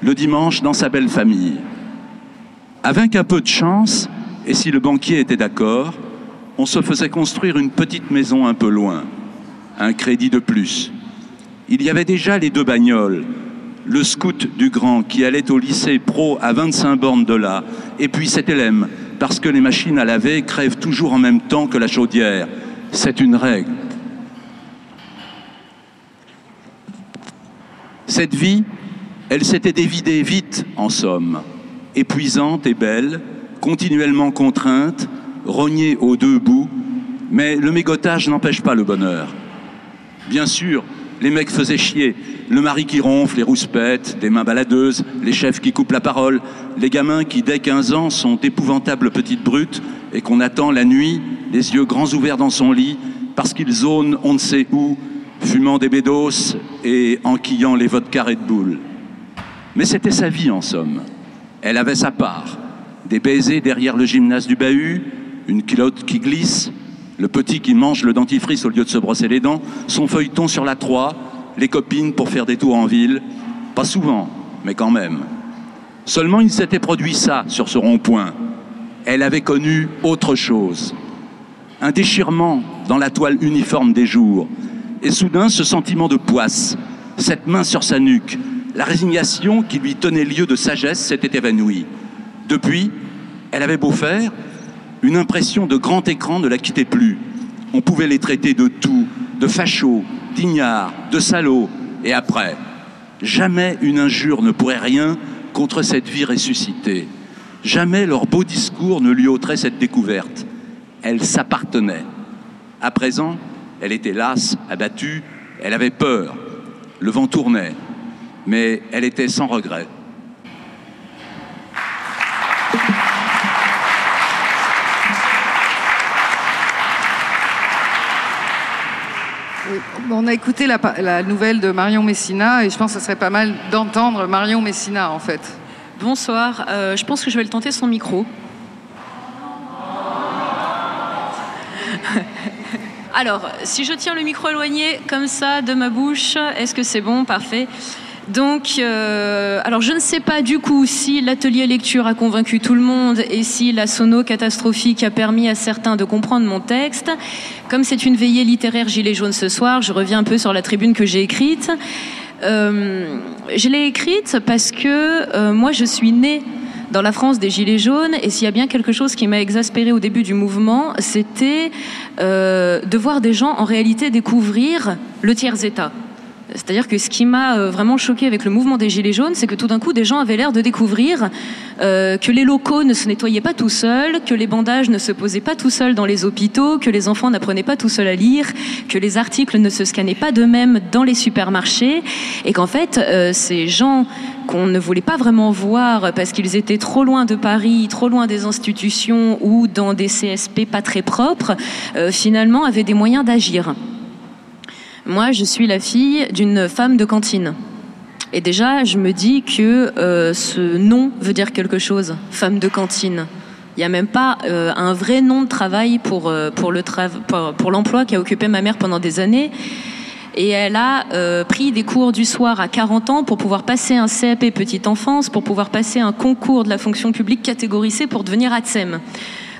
le dimanche dans sa belle famille. Avec un peu de chance, et si le banquier était d'accord, on se faisait construire une petite maison un peu loin, un crédit de plus. Il y avait déjà les deux bagnoles, le scout du grand qui allait au lycée pro à 25 bornes de là, et puis cet élème, parce que les machines à laver crèvent toujours en même temps que la chaudière. C'est une règle. Cette vie, Elle s'était dévidée vite, en somme, épuisante et belle, continuellement contrainte, rognée aux deux bouts, mais le mégotage n'empêche pas le bonheur. Bien sûr, les mecs faisaient chier. Le mari qui ronfle, les rouspètes, des mains baladeuses, les chefs qui coupent la parole, les gamins qui, dès 15 ans, sont d'épouvantables petites brutes et qu'on attend la nuit, les yeux grands ouverts dans son lit, parce qu'ils zonent on ne sait où, fumant des bédos et enquillant les vodka de boule. Mais c'était sa vie, en somme. Elle avait sa part. Des baisers derrière le gymnase du bahut, une culotte qui glisse, le petit qui mange le dentifrice au lieu de se brosser les dents, son feuilleton sur la 3, les copines pour faire des tours en ville. Pas souvent, mais quand même. Seulement il s'était produit ça sur ce rond-point. Elle avait connu autre chose. Un déchirement dans la toile uniforme des jours. Et soudain ce sentiment de poisse, cette main sur sa nuque, la résignation qui lui tenait lieu de sagesse s'était évanouie. Depuis, elle avait beau faire, une impression de grand écran ne la quittait plus. On pouvait les traiter de tout, de fachos, d'ignards, de salauds. Et après, jamais une injure ne pourrait rien contre cette vie ressuscitée. Jamais leur beau discours ne lui ôterait cette découverte. Elle s'appartenait. À présent, elle était lasse, abattue, elle avait peur. Le vent tournait, mais elle était sans regret. On a écouté la, nouvelle de Marion Messina et je pense que ce serait pas mal d'entendre Marion Messina en fait. Bonsoir, euh, je pense que je vais le tenter sans micro. Alors, si je tiens le micro éloigné comme ça de ma bouche, est-ce que c'est bon? Parfait. Donc, euh, alors je ne sais pas du coup si l'atelier lecture a convaincu tout le monde et si la sono catastrophique a permis à certains de comprendre mon texte. Comme c'est une veillée littéraire gilet jaune ce soir, je reviens un peu sur la tribune que j'ai écrite. Euh, je l'ai écrite parce que euh, moi je suis née dans la France des Gilets jaunes, et s'il y a bien quelque chose qui m'a exaspéré au début du mouvement, c'était de voir des gens en réalité découvrir le tiers-État. C'est-à-dire que ce qui m'a euh, vraiment choqué avec le mouvement des Gilets jaunes, c'est que tout d'un coup, des gens avaient l'air de découvrir euh, que les locaux ne se nettoyaient pas tout seuls, que les bandages ne se posaient pas tout seuls dans les hôpitaux, que les enfants n'apprenaient pas tout seuls à lire, que les articles ne se scannaient pas d'eux-mêmes dans les supermarchés, et qu'en fait, euh, ces gens qu'on ne voulait pas vraiment voir parce qu'ils étaient trop loin de Paris, trop loin des institutions ou dans des CSP pas très propres, finalement avaient des moyens d'agir. Moi, je suis la fille d'une femme de cantine. Et déjà, je me dis que euh, ce nom veut dire quelque chose, femme de cantine. Il n'y a même pas euh, un vrai nom de travail pour, euh, pour, le pour, l'emploi qui a occupé ma mère pendant des années. Et elle a pris des cours du soir à 40 ans pour pouvoir passer un CAP petite enfance, pour pouvoir passer un concours de la fonction publique catégorisé pour devenir ATSEM.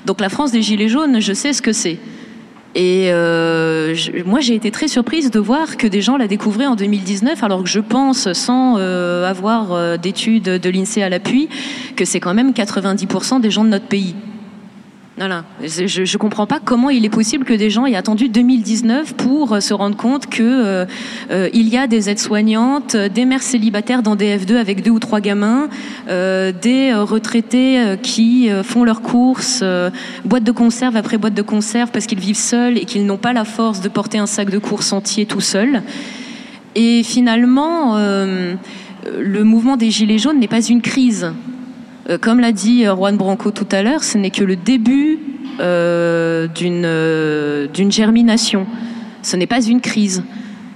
Donc la France des Gilets jaunes, je sais ce que c'est. Et euh, moi, j'ai été très surprise de voir que des gens la découvraient en 2019, alors que je pense, sans euh, avoir euh, d'études de l'INSEE à l'appui, que c'est quand même 90% des gens de notre pays. Je ne comprends pas comment il est possible que des gens aient attendu 2019 pour euh, se rendre compte que euh, euh, y a des aides-soignantes, des mères célibataires dans des F2 avec deux ou trois gamins, des retraités qui font leurs courses, boîte de conserve après boîte de conserve parce qu'ils vivent seuls et qu'ils n'ont pas la force de porter un sac de courses entier tout seul. Et finalement, le mouvement des Gilets jaunes n'est pas une crise. Euh, comme l'a dit euh, Juan Branco tout à l'heure, ce n'est que le début euh, d'une germination. Ce n'est pas une crise.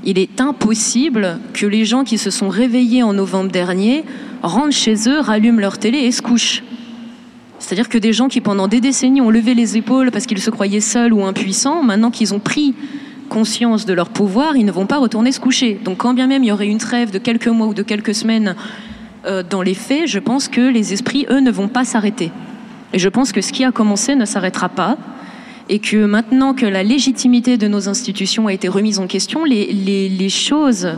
Il est impossible que les gens qui se sont réveillés en novembre dernier rentrent chez eux, rallument leur télé et se couchent. C'est-à-dire que des gens qui pendant des décennies ont levé les épaules parce qu'ils se croyaient seuls ou impuissants, maintenant qu'ils ont pris conscience de leur pouvoir, ils ne vont pas retourner se coucher. Donc quand bien même il y aurait une trêve de quelques mois ou de quelques semaines euh, dans les faits, je pense que les esprits, eux, ne vont pas s'arrêter. Et je pense que ce qui a commencé ne s'arrêtera pas. Et que maintenant que la légitimité de nos institutions a été remise en question, les, choses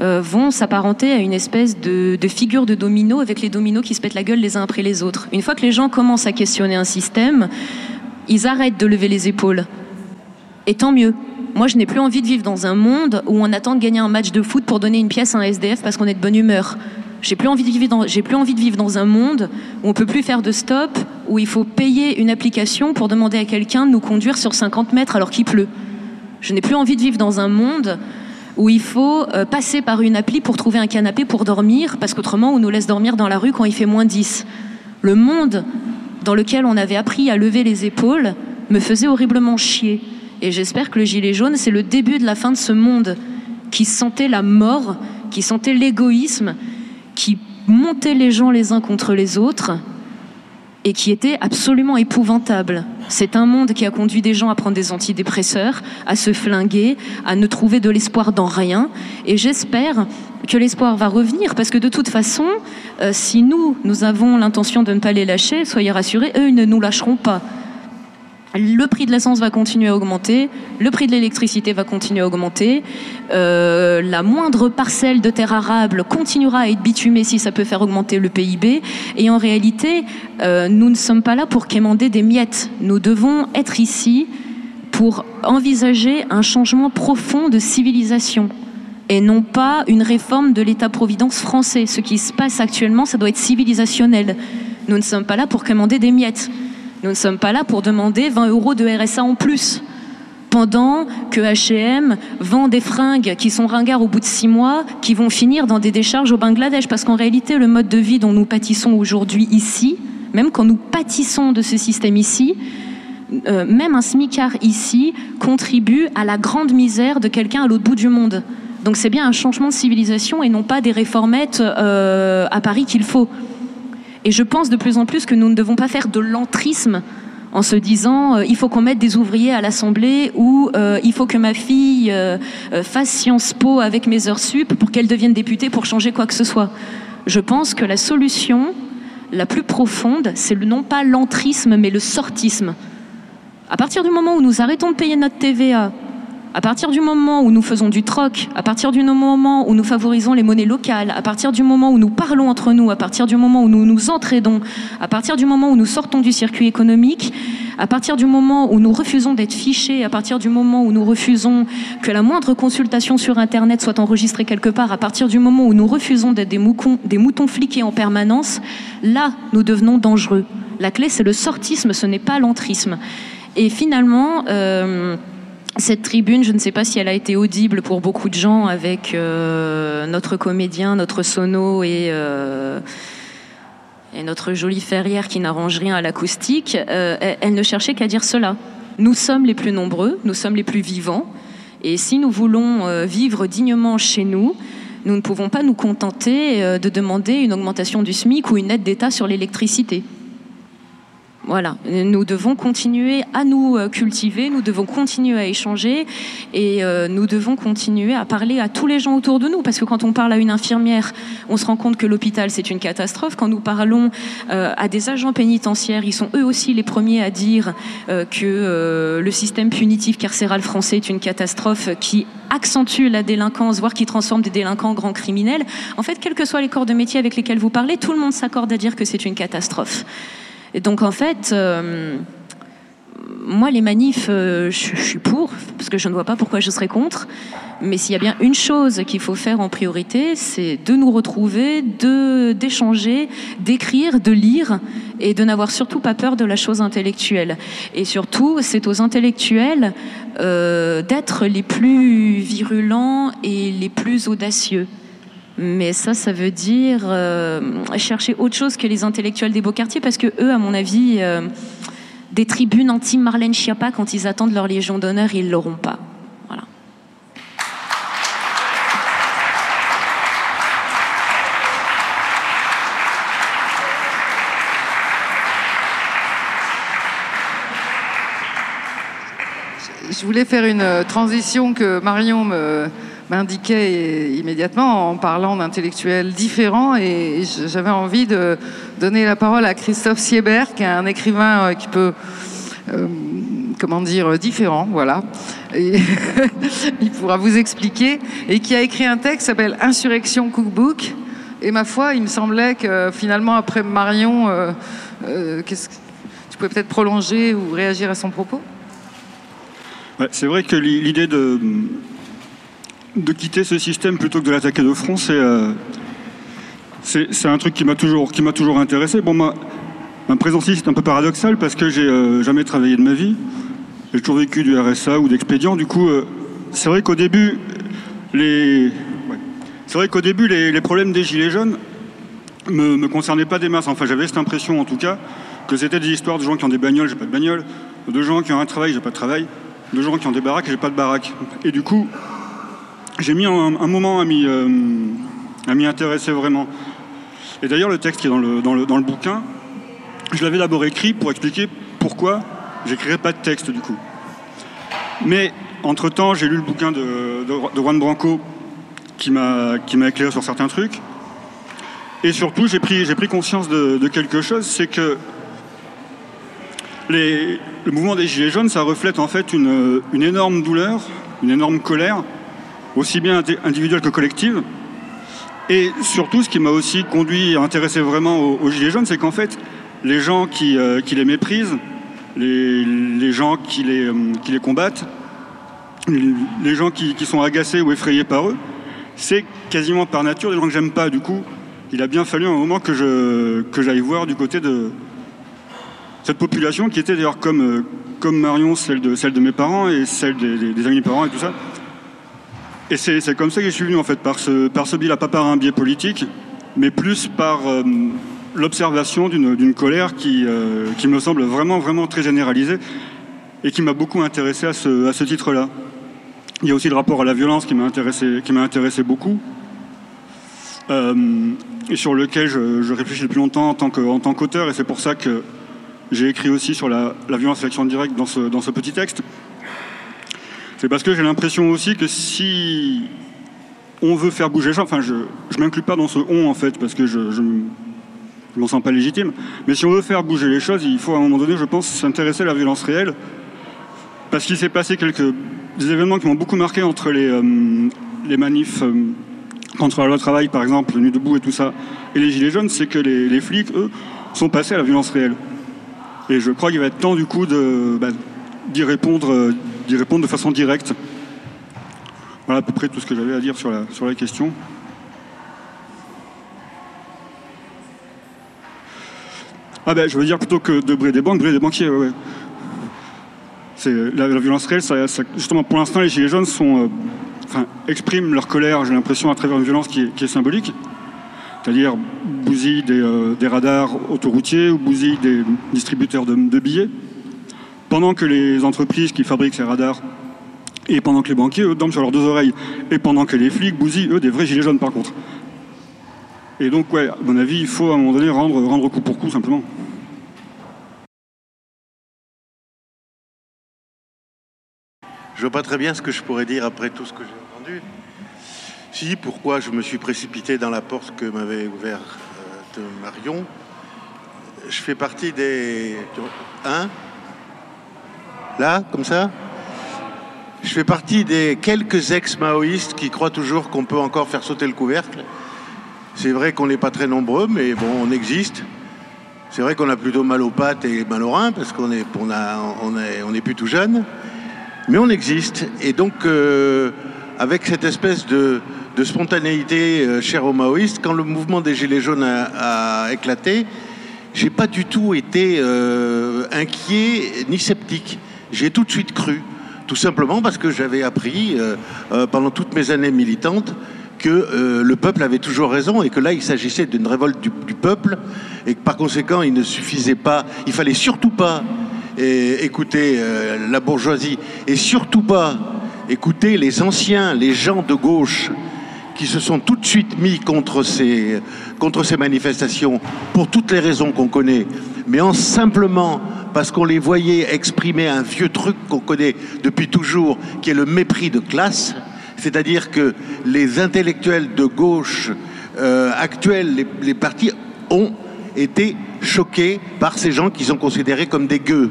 euh, vont s'apparenter à une espèce de, de, figure de domino avec les dominos qui se pètent la gueule les uns après les autres. Une fois que les gens commencent à questionner un système, ils arrêtent de lever les épaules. Et tant mieux. Moi, je n'ai plus envie de vivre dans un monde où on attend de gagner un match de foot pour donner une pièce à un SDF parce qu'on est de bonne humeur. J'ai plus envie de vivre dans, plus envie de vivre dans un monde où on peut plus faire de stop, où il faut payer une application pour demander à quelqu'un de nous conduire sur 50 mètres alors qu'il pleut. Je n'ai plus envie de vivre dans un monde où il faut euh, passer par une appli pour trouver un canapé pour dormir, parce qu'autrement on nous laisse dormir dans la rue quand il fait moins 10. Le monde dans lequel on avait appris à lever les épaules me faisait horriblement chier. Et j'espère que le gilet jaune, c'est le début de la fin de ce monde qui sentait la mort, qui sentait l'égoïsme, qui montait les gens les uns contre les autres et qui était absolument épouvantable. C'est un monde qui a conduit des gens à prendre des antidépresseurs, à se flinguer, à ne trouver de l'espoir dans rien. Et j'espère que l'espoir va revenir, parce que de toute façon, euh, si nous, nous avons l'intention de ne pas les lâcher, soyez rassurés, eux, ils ne nous lâcheront pas le prix de l'essence va continuer à augmenter, le prix de l'électricité va continuer à augmenter, euh, la moindre parcelle de terre arable continuera à être bitumée si ça peut faire augmenter le PIB. Et en réalité, euh, nous ne sommes pas là pour quémander des miettes. Nous devons être ici pour envisager un changement profond de civilisation et non pas une réforme de l'État-providence français. Ce qui se passe actuellement, ça doit être civilisationnel. Nous ne sommes pas là pour quémander des miettes. Nous ne sommes pas là pour demander 20 euros de RSA en plus pendant que H&M vend des fringues qui sont ringards au bout de six mois, qui vont finir dans des décharges au Bangladesh. Parce qu'en réalité, le mode de vie dont nous pâtissons aujourd'hui ici, même quand nous pâtissons de ce système ici, euh, même un smicard ici contribue à la grande misère de quelqu'un à l'autre bout du monde. Donc c'est bien un changement de civilisation et non pas des réformettes euh, à Paris qu'il faut. Et je pense de plus en plus que nous ne devons pas faire de l'entrisme en se disant euh, il faut qu'on mette des ouvriers à l'Assemblée ou euh, il faut que ma fille euh, fasse Sciences Po avec mes heures sup pour qu'elle devienne députée pour changer quoi que ce soit. Je pense que la solution la plus profonde, c'est non pas l'entrisme mais le sortisme. À partir du moment où nous arrêtons de payer notre TVA, à partir du moment où nous faisons du troc, à partir du moment où nous favorisons les monnaies locales, à partir du moment où nous parlons entre nous, à partir du moment où nous nous entraidons, à partir du moment où nous sortons du circuit économique, à partir du moment où nous refusons d'être fichés, à partir du moment où nous refusons que la moindre consultation sur Internet soit enregistrée quelque part, à partir du moment où nous refusons d'être des, moutons, fliqués en permanence, là, nous devenons dangereux. La clé, c'est le sortisme, ce n'est pas l'entrisme. Et finalement, euh, cette tribune, je ne sais pas si elle a été audible pour beaucoup de gens avec euh, notre comédien, notre sono euh, et, notre jolie ferrière qui n'arrange rien à l'acoustique. Euh, elle, ne cherchait qu'à dire cela. Nous sommes les plus nombreux, nous sommes les plus vivants, et si nous voulons vivre dignement chez nous, nous ne pouvons pas nous contenter de demander une augmentation du SMIC ou une aide d'État sur l'électricité. Voilà, nous devons continuer à nous euh, cultiver, nous devons continuer à échanger et euh, nous devons continuer à parler à tous les gens autour de nous parce que quand on parle à une infirmière, on se rend compte que l'hôpital c'est une catastrophe. Quand nous parlons euh, à des agents pénitentiaires, ils sont eux aussi les premiers à dire que le système punitif carcéral français est une catastrophe qui accentue la délinquance, voire qui transforme des délinquants en grands criminels. En fait, quels que soient les corps de métier avec lesquels vous parlez, tout le monde s'accorde à dire que c'est une catastrophe. Et donc en fait, euh, moi les manifs, euh, je, suis pour, parce que je ne vois pas pourquoi je serais contre. Mais s'il y a bien une chose qu'il faut faire en priorité, c'est de nous retrouver, d'échanger, d'écrire, de lire et de n'avoir surtout pas peur de la chose intellectuelle. Et surtout, c'est aux intellectuels euh, d'être les plus virulents et les plus audacieux. Mais ça, ça veut dire euh, chercher autre chose que les intellectuels des beaux quartiers, parce que eux, à mon avis, euh, des tribunes anti-Marlène Schiappa, quand ils attendent leur Légion d'honneur, ils l'auront pas. Je voulais faire une transition que Marion me m'indiquait immédiatement en parlant d'intellectuels différents et j'avais envie de donner la parole à Christophe Siebert, qui est un écrivain euh, qui peut, euh, comment dire, différent, voilà. il pourra vous expliquer et qui a écrit un texte qui s'appelle Insurrection Cookbook. Et ma foi, il me semblait que finalement, après Marion, euh, tu pouvais peut-être prolonger ou réagir à son propos? C'est vrai que l'idée de de quitter ce système plutôt que de l'attaquer de front, c'est euh, c'est un truc qui m'a toujours, qui m'a toujours intéressé. Bon, ma, ma présence ici, c'est un peu paradoxal parce que j'ai euh, jamais travaillé de ma vie. J'ai toujours vécu du RSA ou d'expédient. Du coup, euh, c'est vrai qu'au début, les, c'est vrai qu'au début, les, les, problèmes des gilets jaunes me, me concernaient pas des masses. Enfin, j'avais cette impression, en tout cas, que c'était des histoires de gens qui ont des bagnoles, j'ai pas de bagnole, de gens qui ont un travail, j'ai pas de travail, de gens qui ont des baraques, j'ai pas de baraque. Et du coup, j'ai mis un, moment à m'y, euh, à m'y intéresser vraiment. Et d'ailleurs, le texte qui est dans le, bouquin, je l'avais d'abord écrit pour expliquer pourquoi j'écrirais pas de texte du coup. Mais entre-temps, j'ai lu le bouquin de, Juan Branco qui m'a éclairé sur certains trucs. Et surtout, j'ai pris, conscience de, quelque chose, c'est que le mouvement des Gilets jaunes, ça reflète en fait une énorme douleur, une énorme colère, aussi bien individuelle que collective. Et surtout, ce qui m'a aussi conduit à intéresser vraiment aux, Gilets jaunes, c'est qu'en fait, les gens qui, euh, les méprisent, les, gens qui les, euh, qui les combattent, les gens qui, sont agacés ou effrayés par eux, c'est quasiment par nature des gens que j'aime pas. Du coup, il a bien fallu un moment que j'aille voir du côté de cette population qui était d'ailleurs comme, euh, Marion, celle de, de mes parents et celle des, amis parents et tout ça. Et c'est comme ça que je suis venu en fait, par ce, par ce biais, pas par un biais politique, mais plus par euh, l'observation d'une colère qui, euh, qui me semble vraiment, vraiment très généralisée et qui m'a beaucoup intéressé à ce, à ce titre-là. Il y a aussi le rapport à la violence qui m'a intéressé, intéressé beaucoup euh, et sur lequel je, je, réfléchis depuis longtemps en tant qu'auteur et c'est pour ça que j'ai écrit aussi sur la, la violence et l'action directe dans ce, dans ce petit texte. C'est parce que j'ai l'impression aussi que si on veut faire bouger les gens, enfin je ne m'inclus pas dans ce on en fait parce que je, je je m'en sens pas légitime. Mais si on veut faire bouger les choses, il faut à un moment donné, je pense, s'intéresser à la violence réelle. Parce qu'il s'est passé quelques des événements qui m'ont beaucoup marqué entre les, euh, les manifs euh, contre la loi travail, par exemple, Nuit debout et tout ça, et les gilets jaunes, c'est que les, les, flics, eux, sont passés à la violence réelle. Et je crois qu'il va être temps, du coup, bah, d'y répondre, d'y répondre de façon directe. Voilà à peu près tout ce que j'avais à dire sur la, sur la question. Ah ben, je veux dire plutôt que de briller des banques, briller des banquiers. C'est la, violence réelle, ça, justement, pour l'instant, les gilets jaunes sont, euh, enfin, expriment leur colère, j'ai l'impression, à travers une violence qui est, symbolique, c'est-à-dire bousillent des, euh, des, radars autoroutiers ou bousillent des distributeurs de, billets, pendant que les entreprises qui fabriquent ces radars et pendant que les banquiers, eux, dorment sur leurs deux oreilles, et pendant que les flics bousillent, eux, des vrais gilets jaunes, par contre. Et donc, ouais, à mon avis, il faut à un moment donné rendre, rendre coup pour coup, simplement. Je vois pas très bien ce que je pourrais dire après tout ce que j'ai entendu. Si, pourquoi je me suis précipité dans la porte que m'avait ouverte euh, Marion? Je fais partie des... Hein Là, comme ça Je fais partie des quelques ex-maoïstes qui croient toujours qu'on peut encore faire sauter le couvercle. C'est vrai qu'on n'est pas très nombreux, mais bon, on existe. C'est vrai qu'on a plutôt mal aux pattes et mal aux reins, parce qu'on est, on on plus tout jeune. Mais on existe. Et donc, euh, avec cette espèce de, de spontanéité euh, chère aux maoïstes, quand le mouvement des Gilets jaunes a, a éclaté, j'ai pas du tout été euh, inquiet ni sceptique. J'ai tout de suite cru. Tout simplement parce que j'avais appris euh, pendant toutes mes années militantes que euh, le peuple avait toujours raison et que là il s'agissait d'une révolte du, peuple et que par conséquent il ne suffisait pas, il fallait surtout pas écouter euh, la bourgeoisie et surtout pas écouter les anciens, les gens de gauche qui se sont tout de suite mis contre ces, contre ces manifestations pour toutes les raisons qu'on connaît, mais en simplement parce qu'on les voyait exprimer un vieux truc qu'on connaît depuis toujours, qui est le mépris de classe, c'est-à-dire que les intellectuels de gauche euh, actuels, les, partis, ont été choqués par ces gens qui sont considérés comme des gueux.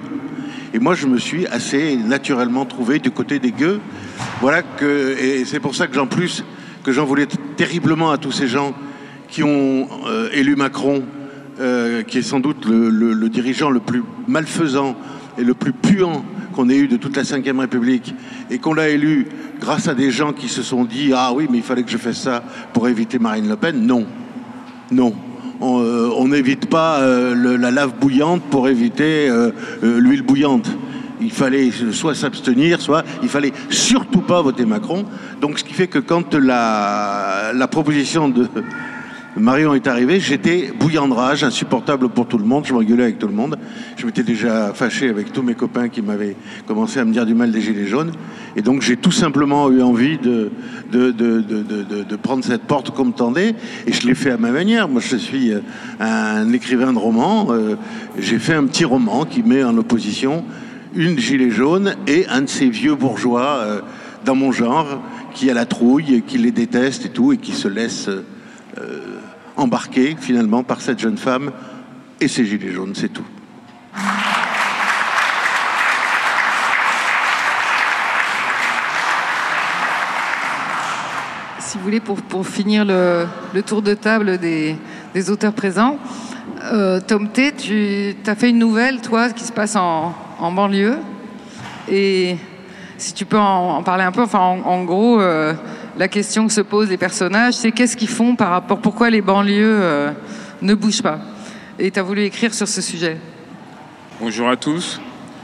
Et moi, je me suis assez naturellement trouvé du côté des gueux. Voilà que, et c'est pour ça que j'en plus, que j'en voulais terriblement à tous ces gens qui ont euh, élu Macron, euh, qui est sans doute le, dirigeant le plus malfaisant et le plus puant qu'on ait eu de toute la Ve République, et qu'on l'a élu grâce à des gens qui se sont dit Ah oui, mais il fallait que je fasse ça pour éviter Marine Le Pen. Non. Non. On n'évite pas la lave bouillante pour éviter l'huile bouillante il fallait soit s'abstenir, soit il fallait surtout pas voter Macron. Donc ce qui fait que quand la proposition de Marion est arrivée, j'étais bouillant de rage, insupportable pour tout le monde, je m'engueulais avec tout le monde. Je m'étais déjà fâché avec tous mes copains qui m'avaient commencé à me dire du mal des Gilets jaunes. Et donc j'ai tout simplement eu envie de, prendre cette porte comme tendait, et je l'ai fait à ma manière. Moi je suis un écrivain de romans, euh, j'ai fait un petit roman qui met en opposition une gilet jaune et un de ces vieux bourgeois euh, dans mon genre qui a la trouille, qui les déteste et tout, et qui se laisse euh, embarquer finalement par cette jeune femme et ses gilets jaunes, c'est tout. Si vous voulez, pour, pour finir le, le, tour de table des, des auteurs présents, euh, Tom T, tu as fait une nouvelle, toi, qui se passe en, en banlieue. Et si tu peux en, parler un peu, enfin, en, gros, euh, la question que se posent les personnages, c'est qu'est-ce qu'ils font par rapport, pourquoi les banlieues euh, ne bougent pas? Et tu as voulu écrire sur ce sujet. Bonjour à tous.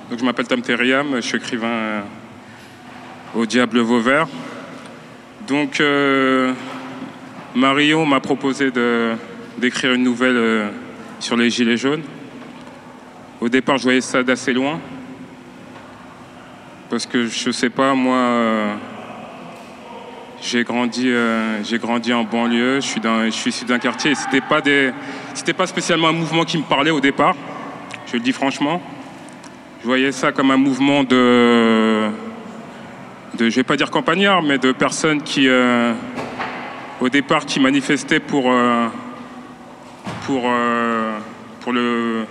Donc, je m'appelle Tam Teriam, je suis écrivain euh, au Diable Vauvert. Donc, Marion m'a proposé d'écrire une nouvelle sur les Gilets jaunes. Au départ, je voyais ça d'assez loin. Parce que je sais pas, moi, euh, j'ai grandi, euh, j'ai grandi en banlieue, je suis, issu d'un quartier c'était pas des, c'était pas spécialement un mouvement qui me parlait au départ. Je le dis franchement. Je voyais ça comme un mouvement de, de je vais pas dire campagnard, mais de personnes qui, euh, au départ, qui manifestaient pour, pour, pour le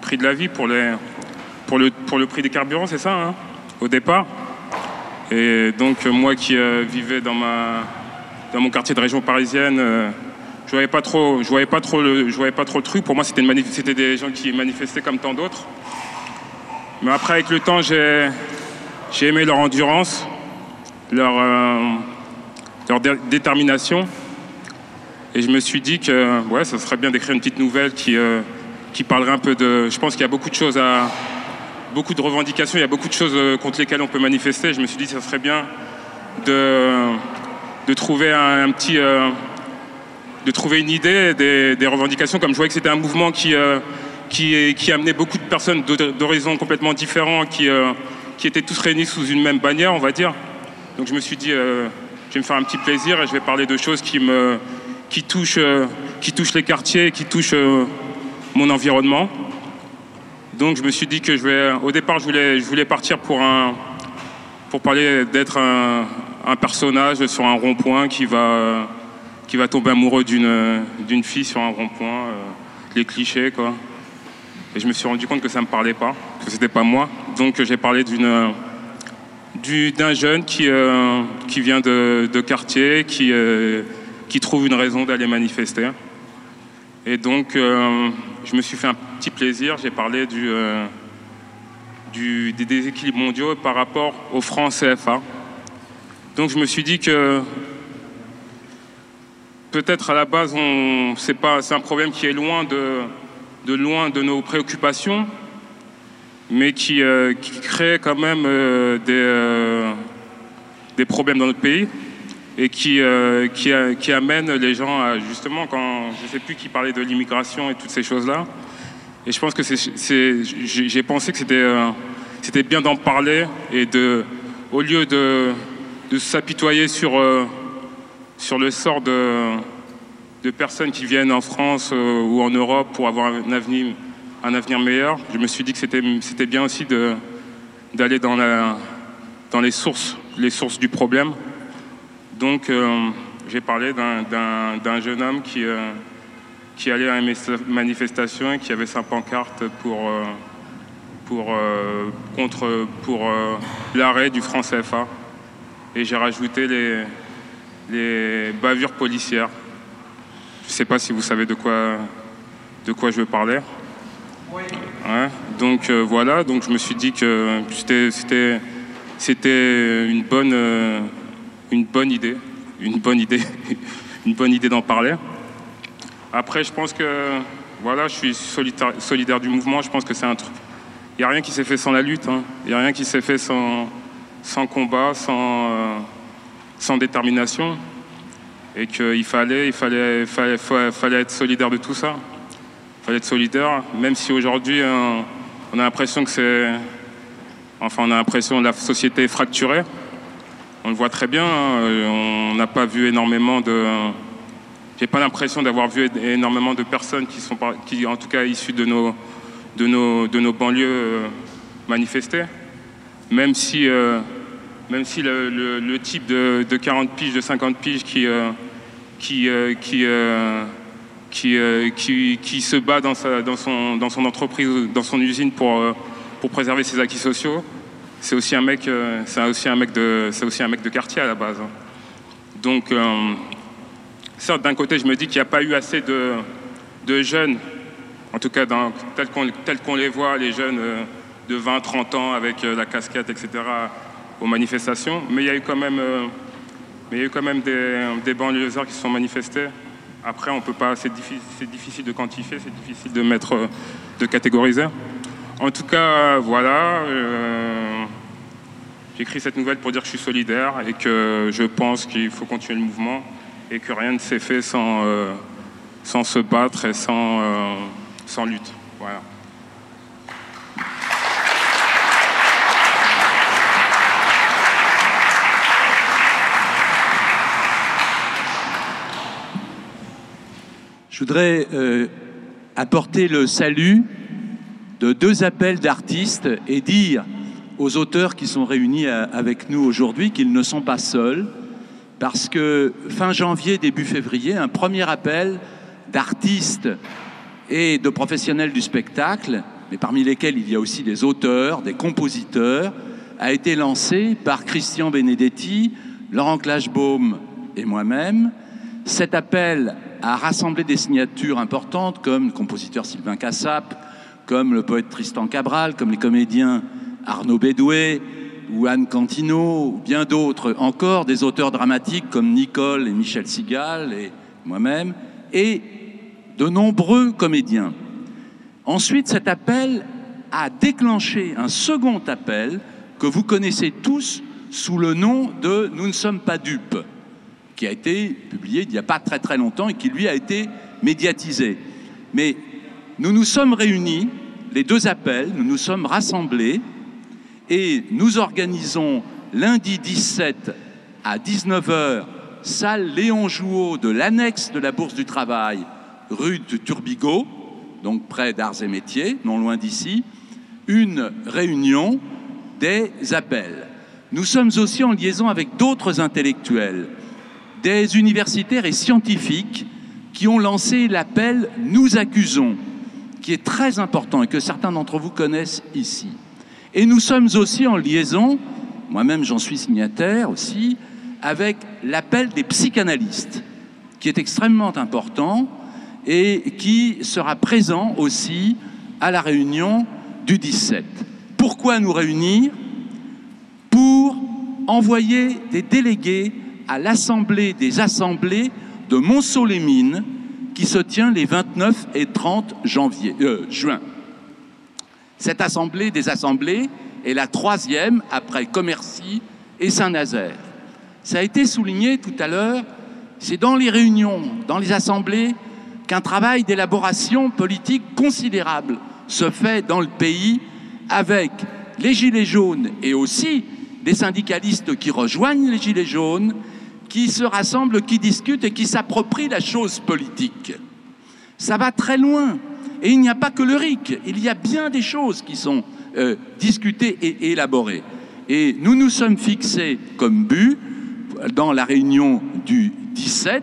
prix de la vie, pour, les, pour, le, pour le prix des carburants, c'est ça, hein, au départ. Et donc, moi qui euh, vivais dans, ma, dans mon quartier de région parisienne, euh, je voyais voyais pas trop le, voyais pas trop le truc. Pour moi, c'était, des gens qui manifestaient comme tant d'autres. Mais après, avec le temps, j'ai, j'ai aimé leur endurance, leur, euh, leur détermination. Et je me suis dit que ouais, ça serait bien d'écrire une petite nouvelle qui, qui parlerait un peu de. Je pense qu'il y a beaucoup de choses à. Beaucoup de revendications, il y a beaucoup de choses euh, contre lesquelles on peut manifester. Je me suis dit que ça serait bien de, trouver un, petit. Euh, de trouver une idée des, revendications, comme je voyais que c'était un mouvement qui, euh, qui, amenait beaucoup de personnes d'horizons complètement différents, qui, qui étaient tous réunis sous une même bannière, on va dire. Donc je me suis dit, je vais me faire un petit plaisir et je vais parler de choses qui, me, qui, touchent, qui touchent les quartiers, qui touchent mon environnement. Donc je me suis dit que je vais. Au départ, je voulais, je voulais partir pour un, pour parler d'être un, personnage sur un rond-point qui va, qui va tomber amoureux d'une, d'une fille sur un rond-point, euh, les clichés quoi. Et je me suis rendu compte que ça me parlait pas, que c'était pas moi. Donc j'ai parlé d'une, d'un jeune qui, euh, qui vient de, quartier, qui, euh, qui trouve une raison d'aller manifester. Et donc, euh, je me suis fait un petit plaisir. J'ai parlé du, euh, des déséquilibres mondiaux par rapport au franc CFA. Donc, je me suis dit que peut-être à la base, c'est un problème qui est loin de, de, loin de nos préoccupations, mais qui, euh, qui crée quand même des, des problèmes dans notre pays et qui, euh, qui, amène les gens à justement, quand je ne sais plus qui parlait de l'immigration et toutes ces choses-là. Et je pense que j'ai pensé que c'était, euh, c'était bien d'en parler et au lieu de, s'apitoyer sur, euh, le sort de, personnes qui viennent en France ou en Europe pour avoir un avenir, meilleur, je me suis dit que c'était, bien aussi d'aller dans, les sources du problème. Donc, euh, j'ai parlé d'un jeune homme qui, euh, qui allait à une manifestation et qui avait sa pancarte pour, euh, pour, contre, pour l'arrêt du franc CFA. Et j'ai rajouté les, les bavures policières. Je ne sais pas si vous savez de quoi, de quoi je veux parler. Oui. donc voilà, donc je me suis dit que c'était une bonne une bonne idée, une bonne idée, une bonne idée d'en parler. Après, je pense que voilà, je suis solidaire, du mouvement. Je pense que c'est un truc. Il n'y a rien qui s'est fait sans la lutte. hein. Il n'y a rien qui s'est fait sans, combat, sans, euh, sans détermination. Et qu'il fallait, il fallait, fallait, fallait être solidaire de tout ça. Il fallait être solidaire, même si aujourd'hui, euh, on a l'impression que c'est. Enfin, on a l'impression que la société est fracturée. On le voit très bien. hein. Euh, On n'a pas vu énormément de. J'ai pas l'impression d'avoir vu énormément de personnes qui sont, qui, en tout cas, issues de nos, de nos, de nos banlieues euh, manifester. Même si, euh, même si le, le- type de, de 40 piges, de 50 piges qui, qui, qui, qui, qui, se bat dans, sa, dans, son, dans son entreprise, dans son usine pour, pour préserver ses acquis sociaux, c'est aussi un mec, euh, c'est aussi un mec de, c'est aussi un mec de quartier à la base. hein. Donc, euh, certes, d'un côté, je me dis qu'il n'y a pas eu assez de, jeunes, en tout cas dans, tels qu'on les voit, les jeunes euh, de 20, 30 ans avec la casquette, etc., aux manifestations. Mais il y a eu quand même, mais il y a eu quand même des, des banlieusards qui se sont manifestés. Après, on peut pas, c'est difficile, difficile de quantifier, c'est difficile de mettre, de catégoriser. En tout cas, voilà. euh, J'écris cette nouvelle pour dire que je suis solidaire et que je pense qu'il faut continuer le mouvement et que rien ne s'est fait sans, euh, sans se battre et sans, euh, sans lutte. Voilà. Je voudrais apporter le salut de deux appels d'artistes et dire aux auteurs qui sont réunis à- avec nous aujourd'hui qu'ils ne sont pas seuls, parce que fin janvier, début février, un premier appel d'artistes et de professionnels du spectacle, mais parmi lesquels il y a aussi des auteurs, des compositeurs, a été lancé par Christian Benedetti, Laurent Clashbaum et moi-même. Cet appel a rassemblé des signatures importantes comme le compositeur Sylvain Cassap, comme le poète Tristan Cabral, comme les comédiens Arnaud Bédoué ou Anne Cantino, bien d'autres encore, des auteurs dramatiques comme Nicole et Michel Sigal et moi-même, et de nombreux comédiens. Ensuite, cet appel a déclenché un second appel que vous connaissez tous sous le nom de Nous ne sommes pas dupes, qui a été publié il n'y a pas très très longtemps et qui lui a été médiatisé. Mais nous nous sommes réunis, les deux appels, nous nous sommes rassemblés et nous organisons lundi 17 à 19h, salle Léon Jouot de l'annexe de la Bourse du Travail, rue de Turbigo, donc près d'Arts et Métiers, non loin d'ici, une réunion des appels. Nous sommes aussi en liaison avec d'autres intellectuels, des universitaires et scientifiques qui ont lancé l'appel Nous accusons, qui est très important et que certains d'entre vous connaissent ici. Et nous sommes aussi en liaison, moi-même j'en suis signataire aussi, avec l'appel des psychanalystes, qui est extrêmement important et qui sera présent aussi à la réunion du 17. Pourquoi nous réunir? Pour envoyer des délégués à l'Assemblée des assemblées de Montceau-les-Mines qui se tient les 29 et 30 janvier, euh, juin. Cette assemblée des assemblées est la troisième après Commercy et Saint-Nazaire. Ça a été souligné tout à l'heure, c'est dans les réunions, dans les assemblées, qu'un travail d'élaboration politique considérable se fait dans le pays avec les Gilets jaunes et aussi des syndicalistes qui rejoignent les Gilets jaunes, qui se rassemblent, qui discutent et qui s'approprient la chose politique. Ça va très loin. Et il n'y a pas que le RIC, il y a bien des choses qui sont euh, discutées et élaborées. Et nous nous sommes fixés comme but, dans la réunion du 17,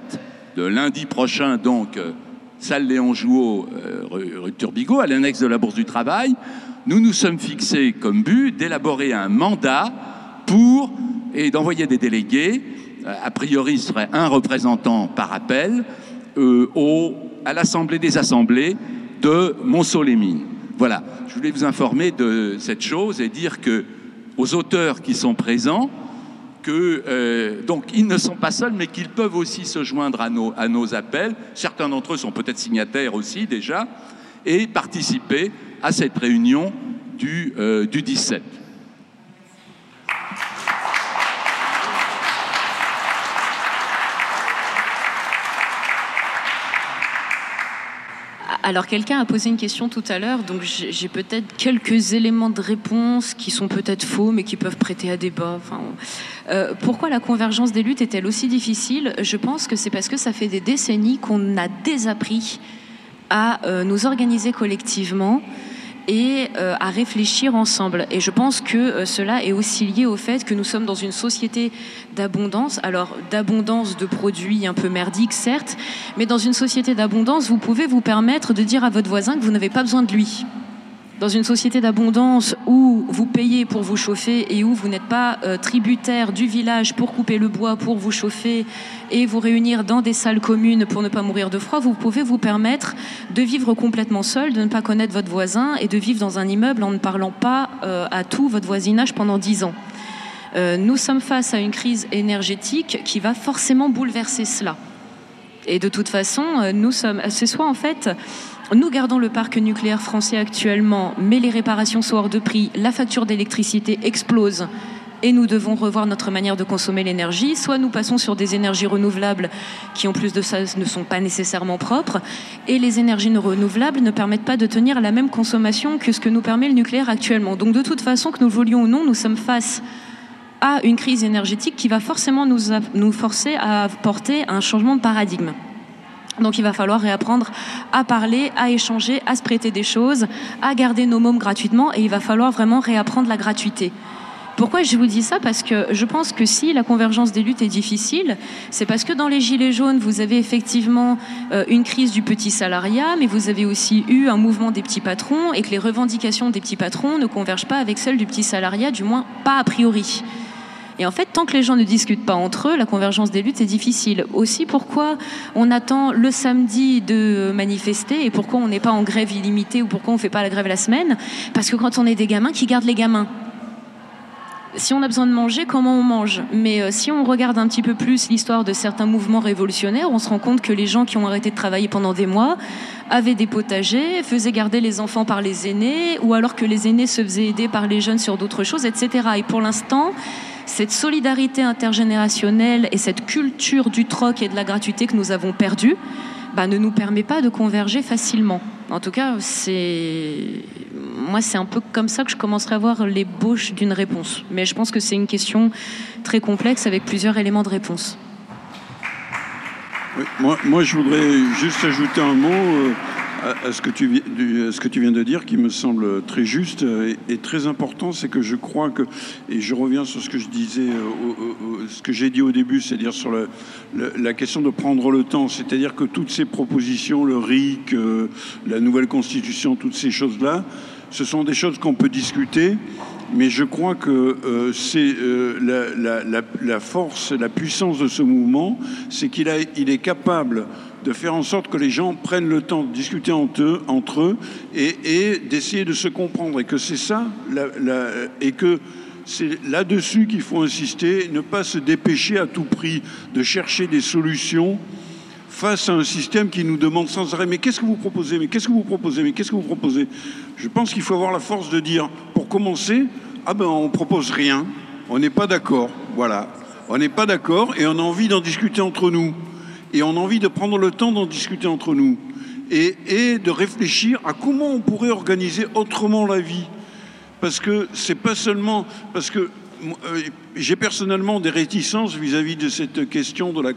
de lundi prochain, donc, euh, salle Léon Jouot, euh, rue, Turbigo, à l'annexe de la Bourse du Travail, nous nous sommes fixés comme but d'élaborer un mandat pour et d'envoyer des délégués, a priori serait un représentant par appel, euh, au, à l'Assemblée des Assemblées de Montceau-les-Mines. Voilà, je voulais vous informer de cette chose et dire que aux auteurs qui sont présents, que euh, donc ils ne sont pas seuls, mais qu'ils peuvent aussi se joindre à nos, appels. Certains d'entre eux sont peut-être signataires aussi déjà, et participer à cette réunion du, euh, du 17. Alors quelqu'un a posé une question tout à l'heure, donc j'ai peut-être quelques éléments de réponse qui sont peut-être faux, mais qui peuvent prêter à débat. Euh, pourquoi la convergence des luttes est-elle aussi difficile? Je pense que c'est parce que ça fait des décennies qu'on a désappris à euh, nous organiser collectivement et euh, à réfléchir ensemble. Et je pense que euh, cela est aussi lié au fait que nous sommes dans une société d'abondance, alors d'abondance de produits un peu merdiques, certes, mais dans une société d'abondance, vous pouvez vous permettre de dire à votre voisin que vous n'avez pas besoin de lui. Dans une société d'abondance où vous payez pour vous chauffer et où vous n'êtes pas euh, tributaire du village pour couper le bois, pour vous chauffer et vous réunir dans des salles communes pour ne pas mourir de froid, vous pouvez vous permettre de vivre complètement seul, de ne pas connaître votre voisin et de vivre dans un immeuble en ne parlant pas euh, à tout votre voisinage pendant dix ans. Euh, nous sommes face à une crise énergétique qui va forcément bouleverser cela. Et de toute façon, nous sommes, c'est soit en fait, nous gardons le parc nucléaire français actuellement, mais les réparations sont hors de prix, la facture d'électricité explose et nous devons revoir notre manière de consommer l'énergie, soit nous passons sur des énergies renouvelables qui, en plus de ça, ne sont pas nécessairement propres, et les énergies renouvelables ne permettent pas de tenir la même consommation que ce que nous permet le nucléaire actuellement. Donc de toute façon, que nous voulions ou non, nous sommes face à une crise énergétique qui va forcément nous, nous forcer à apporter un changement de paradigme. Donc il va falloir réapprendre à parler, à échanger, à se prêter des choses, à garder nos mômes gratuitement et il va falloir vraiment réapprendre la gratuité. Pourquoi je vous dis ça? Parce que je pense que si la convergence des luttes est difficile, c'est parce que dans les Gilets jaunes, vous avez effectivement euh, une crise du petit salariat, mais vous avez aussi eu un mouvement des petits patrons et que les revendications des petits patrons ne convergent pas avec celles du petit salariat, du moins pas a priori. Et en fait, tant que les gens ne discutent pas entre eux, la convergence des luttes est difficile. Aussi, pourquoi on attend le samedi de manifester et pourquoi on n'est pas en grève illimitée ou pourquoi on ne fait pas la grève la semaine? Parce que quand on est des gamins, qui gardent les gamins si on a besoin de manger, comment on mange? Mais euh, si on regarde un petit peu plus l'histoire de certains mouvements révolutionnaires, on se rend compte que les gens qui ont arrêté de travailler pendant des mois avaient des potagers, faisaient garder les enfants par les aînés, ou alors que les aînés se faisaient aider par les jeunes sur d'autres choses, etc. Et pour l'instant, cette solidarité intergénérationnelle et cette culture du troc et de la gratuité que nous avons perdue, bah, ne nous permet pas de converger facilement. En tout cas, c'est moi, c'est un peu comme ça que je commencerai à voir l'ébauche d'une réponse. Mais je pense que c'est une question très complexe avec plusieurs éléments de réponse. Moi, je voudrais juste ajouter un mot euh, à, à ce que tu, vi- du- à ce que tu viens de dire, qui me semble très juste euh, et, et très important. C'est que je crois que, et je reviens sur ce que je disais, euh, ce que j'ai dit au début, c'est-à-dire sur la question de prendre le temps. C'est-à-dire que toutes ces propositions, le RIC, euh, la nouvelle constitution, toutes ces choses-là, ce sont des choses qu'on peut discuter. Mais je crois que euh, c'est euh, la, force, la puissance de ce mouvement, c'est qu'il est capable de faire en sorte que les gens prennent le temps de discuter entre eux, et, d'essayer de se comprendre. Et que c'est ça, et que c'est là-dessus qu'il faut insister, ne pas se dépêcher à tout prix de chercher des solutions face à un système qui nous demande sans arrêt mais qu'est-ce que vous proposez mais qu'est-ce que vous proposez mais qu'est-ce que vous proposez? Je pense qu'il faut avoir la force de dire pour commencer ah ben on propose rien on n'est pas d'accord voilà. On n'est pas d'accord et on a envie d'en discuter entre nous et on a envie de prendre le temps d'en discuter entre nous et, de réfléchir à comment on pourrait organiser autrement la vie parce que c'est pas seulement parce que euh, j'ai personnellement des réticences vis-à-vis de cette question de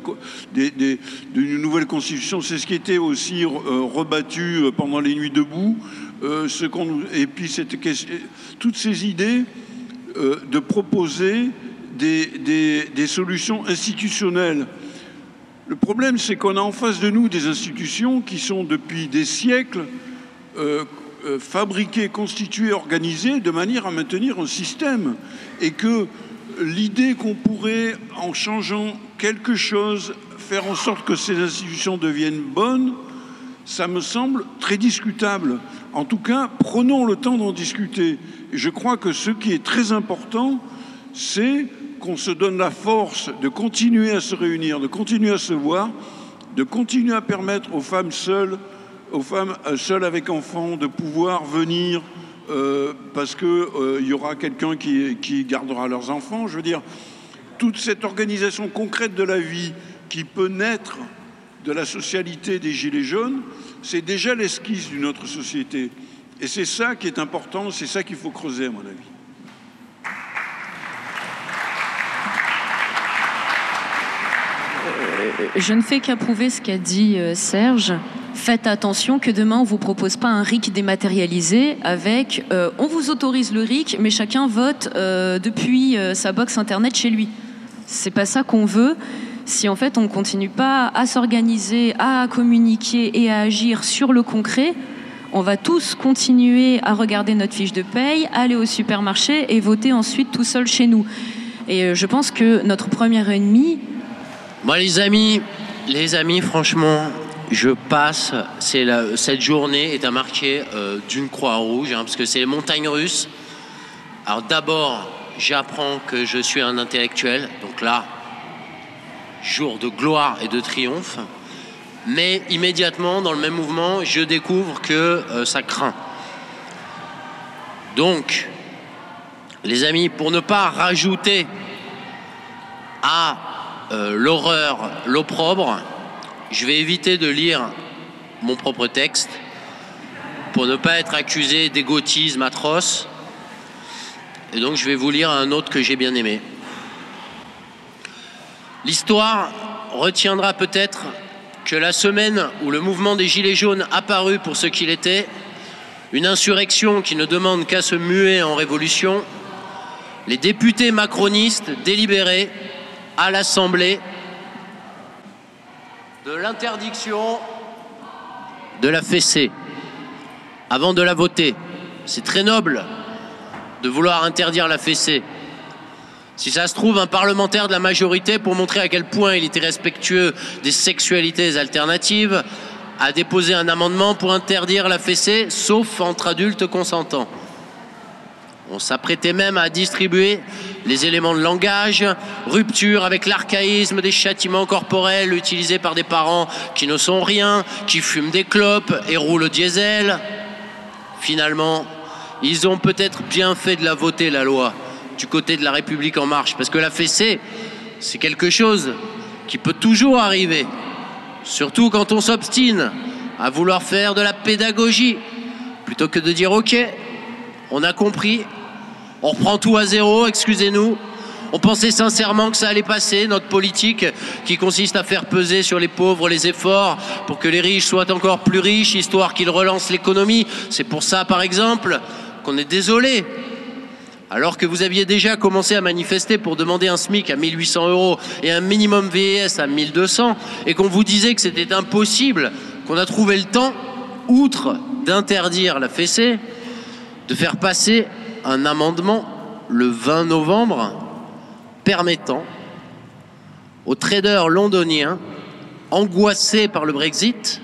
d'une nouvelle constitution. C'est ce qui était aussi euh, rebattu euh, pendant les nuits debout. Ce et puis cette question, toutes ces idées de proposer des- des solutions institutionnelles. Le problème, c'est qu'on a en face de nous des institutions qui sont depuis des siècles euh, euh, fabriquées, constituées, organisées de manière à maintenir un système. Et que l'idée qu'on pourrait, en changeant quelque chose, faire en sorte que ces institutions deviennent bonnes, ça me semble très discutable. En tout cas, prenons le temps d'en discuter. Je crois que ce qui est très important, c'est qu'on se donne la force de continuer à se réunir, de continuer à se voir, de continuer à permettre aux femmes seules, aux femmes euh, seules avec enfants, de pouvoir venir euh, parce qu'il euh, y aura quelqu'un qui, qui gardera leurs enfants. Je veux dire, toute cette organisation concrète de la vie qui peut naître de la socialité des Gilets jaunes, c'est déjà l'esquisse d'une autre société. Et c'est ça qui est important, c'est ça qu'il faut creuser, à mon avis. Je ne fais qu'approuver ce qu'a dit euh, Serge. Faites attention que demain on vous propose pas un RIC dématérialisé avec euh, on vous autorise le RIC mais chacun vote euh, depuis euh, sa box internet chez lui. C'est pas ça qu'on veut. Si en fait on continue pas à s'organiser, à communiquer et à agir sur le concret, on va tous continuer à regarder notre fiche de paye, aller au supermarché et voter ensuite tout seul chez nous. Et euh, je pense que notre premier ennemi, Moi, les amis, les amis, franchement, je passe. Cette journée est à marquer euh, d'une croix rouge, hein, parce que c'est les montagnes russes. Alors d'abord, j'apprends que je suis un intellectuel, donc là, jour de gloire et de triomphe. Mais immédiatement, dans le même mouvement, je découvre que euh, ça craint. Donc, les amis, pour ne pas rajouter à euh, l'horreur, l'opprobre, je vais éviter de lire mon propre texte pour ne pas être accusé d'égotisme atroce. Et donc je vais vous lire un autre que j'ai bien aimé. L'histoire retiendra peut-être que la semaine où le mouvement des Gilets jaunes apparut pour ce qu'il était, une insurrection qui ne demande qu'à se muer en révolution, les députés macronistes délibéraient à l'Assemblée de l'interdiction de la fessée avant de la voter. C'est très noble de vouloir interdire la fessée. Si ça se trouve, un parlementaire de la majorité, pour montrer à quel point il était respectueux des sexualités alternatives, a déposé un amendement pour interdire la fessée, sauf entre adultes consentants. On s'apprêtait même à distribuer les éléments de langage, rupture avec l'archaïsme des châtiments corporels utilisés par des parents qui ne sont rien, qui fument des clopes et roulent au diesel. Finalement, ils ont peut-être bien fait de la voter, la loi, du côté de la République en marche, parce que la fessée, c'est quelque chose qui peut toujours arriver, surtout quand on s'obstine à vouloir faire de la pédagogie, plutôt que de dire OK, on a compris, on reprend tout à zéro, excusez-nous. On pensait sincèrement que ça allait passer, notre politique qui consiste à faire peser sur les pauvres les efforts pour que les riches soient encore plus riches, histoire qu'ils relancent l'économie. C'est pour ça, par exemple, qu'on est désolé. Alors que vous aviez déjà commencé à manifester pour demander un SMIC à 1800 euros et un minimum VES à 1200, et qu'on vous disait que c'était impossible, qu'on a trouvé le temps, outre d'interdire la fessée, de faire passer un amendement le 20 novembre permettant aux traders londoniens angoissés par le Brexit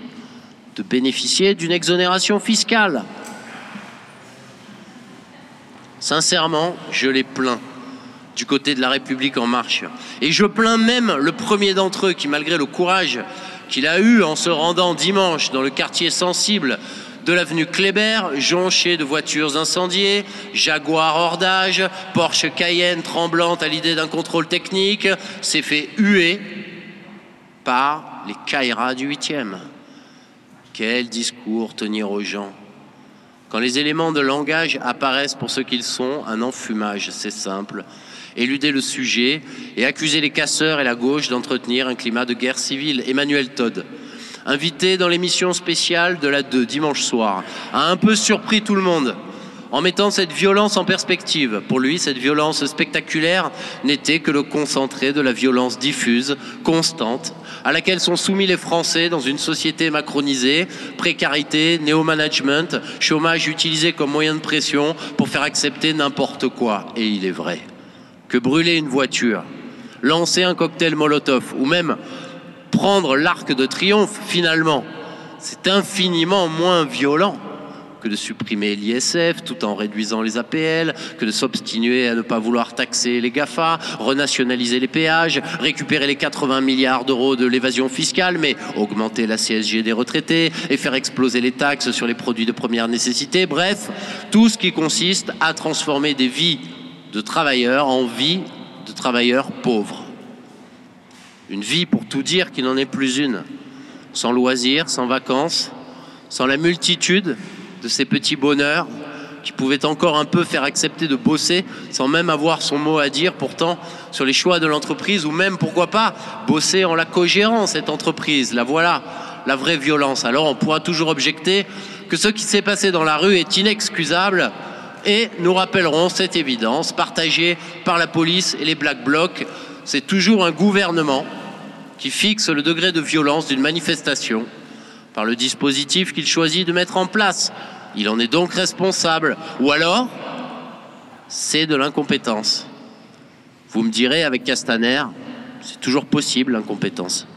de bénéficier d'une exonération fiscale. Sincèrement, je les plains du côté de la République en marche. Et je plains même le premier d'entre eux qui, malgré le courage qu'il a eu en se rendant dimanche dans le quartier sensible de l'avenue Kléber, jonché de voitures incendiées, Jaguar hors d'âge, Porsche Cayenne tremblante à l'idée d'un contrôle technique, s'est fait huer par les Kairas du 8e. Quel discours tenir aux gens Quand les éléments de langage apparaissent pour ce qu'ils sont, un enfumage, c'est simple. Éluder le sujet et accuser les casseurs et la gauche d'entretenir un climat de guerre civile. Emmanuel Todd, invité dans l'émission spéciale de la 2 dimanche soir, a un peu surpris tout le monde en mettant cette violence en perspective. Pour lui, cette violence spectaculaire n'était que le concentré de la violence diffuse, constante, à laquelle sont soumis les Français dans une société macronisée, précarité, néo-management, chômage utilisé comme moyen de pression pour faire accepter n'importe quoi. Et il est vrai que brûler une voiture, lancer un cocktail Molotov ou même prendre l'arc de triomphe, finalement, c'est infiniment moins violent que de supprimer l'ISF tout en réduisant les APL, que de s'obstiner à ne pas vouloir taxer les GAFA, renationaliser les péages, récupérer les 80 milliards d'euros de l'évasion fiscale, mais augmenter la CSG des retraités et faire exploser les taxes sur les produits de première nécessité. Bref, tout ce qui consiste à transformer des vies de travailleurs en vies de travailleurs pauvres. Une vie, pour tout dire, qui n'en est plus une, sans loisirs, sans vacances, sans la multitude de ces petits bonheurs qui pouvaient encore un peu faire accepter de bosser sans même avoir son mot à dire pourtant sur les choix de l'entreprise ou même pourquoi pas bosser en la co-gérant cette entreprise. La voilà, la vraie violence. Alors on pourra toujours objecter que ce qui s'est passé dans la rue est inexcusable et nous rappellerons cette évidence partagée par la police et les Black Blocs. C'est toujours un gouvernement qui fixe le degré de violence d'une manifestation par le dispositif qu'il choisit de mettre en place. Il en est donc responsable. Ou alors, c'est de l'incompétence. Vous me direz avec Castaner, c'est toujours possible l'incompétence.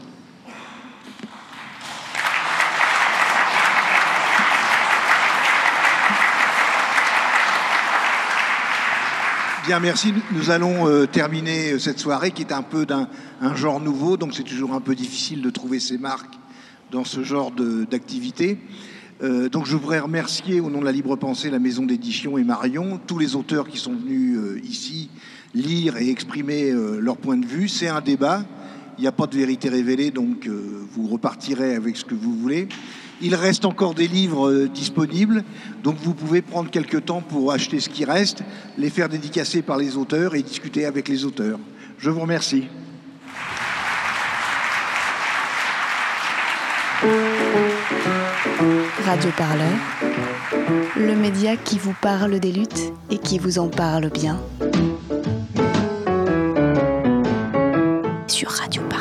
Bien, merci. Nous allons euh, terminer cette soirée qui est un peu d'un un genre nouveau, donc c'est toujours un peu difficile de trouver ses marques dans ce genre d'activité. Euh, donc je voudrais remercier au nom de la Libre Pensée la maison d'édition et Marion, tous les auteurs qui sont venus euh, ici lire et exprimer euh, leur point de vue. C'est un débat, il n'y a pas de vérité révélée, donc euh, vous repartirez avec ce que vous voulez. Il reste encore des livres euh, disponibles, donc vous pouvez prendre quelques temps pour acheter ce qui reste, les faire dédicacer par les auteurs et discuter avec les auteurs. Je vous remercie. Radio Parleur, le média qui vous parle des luttes et qui vous en parle bien. Sur Radio Parleur.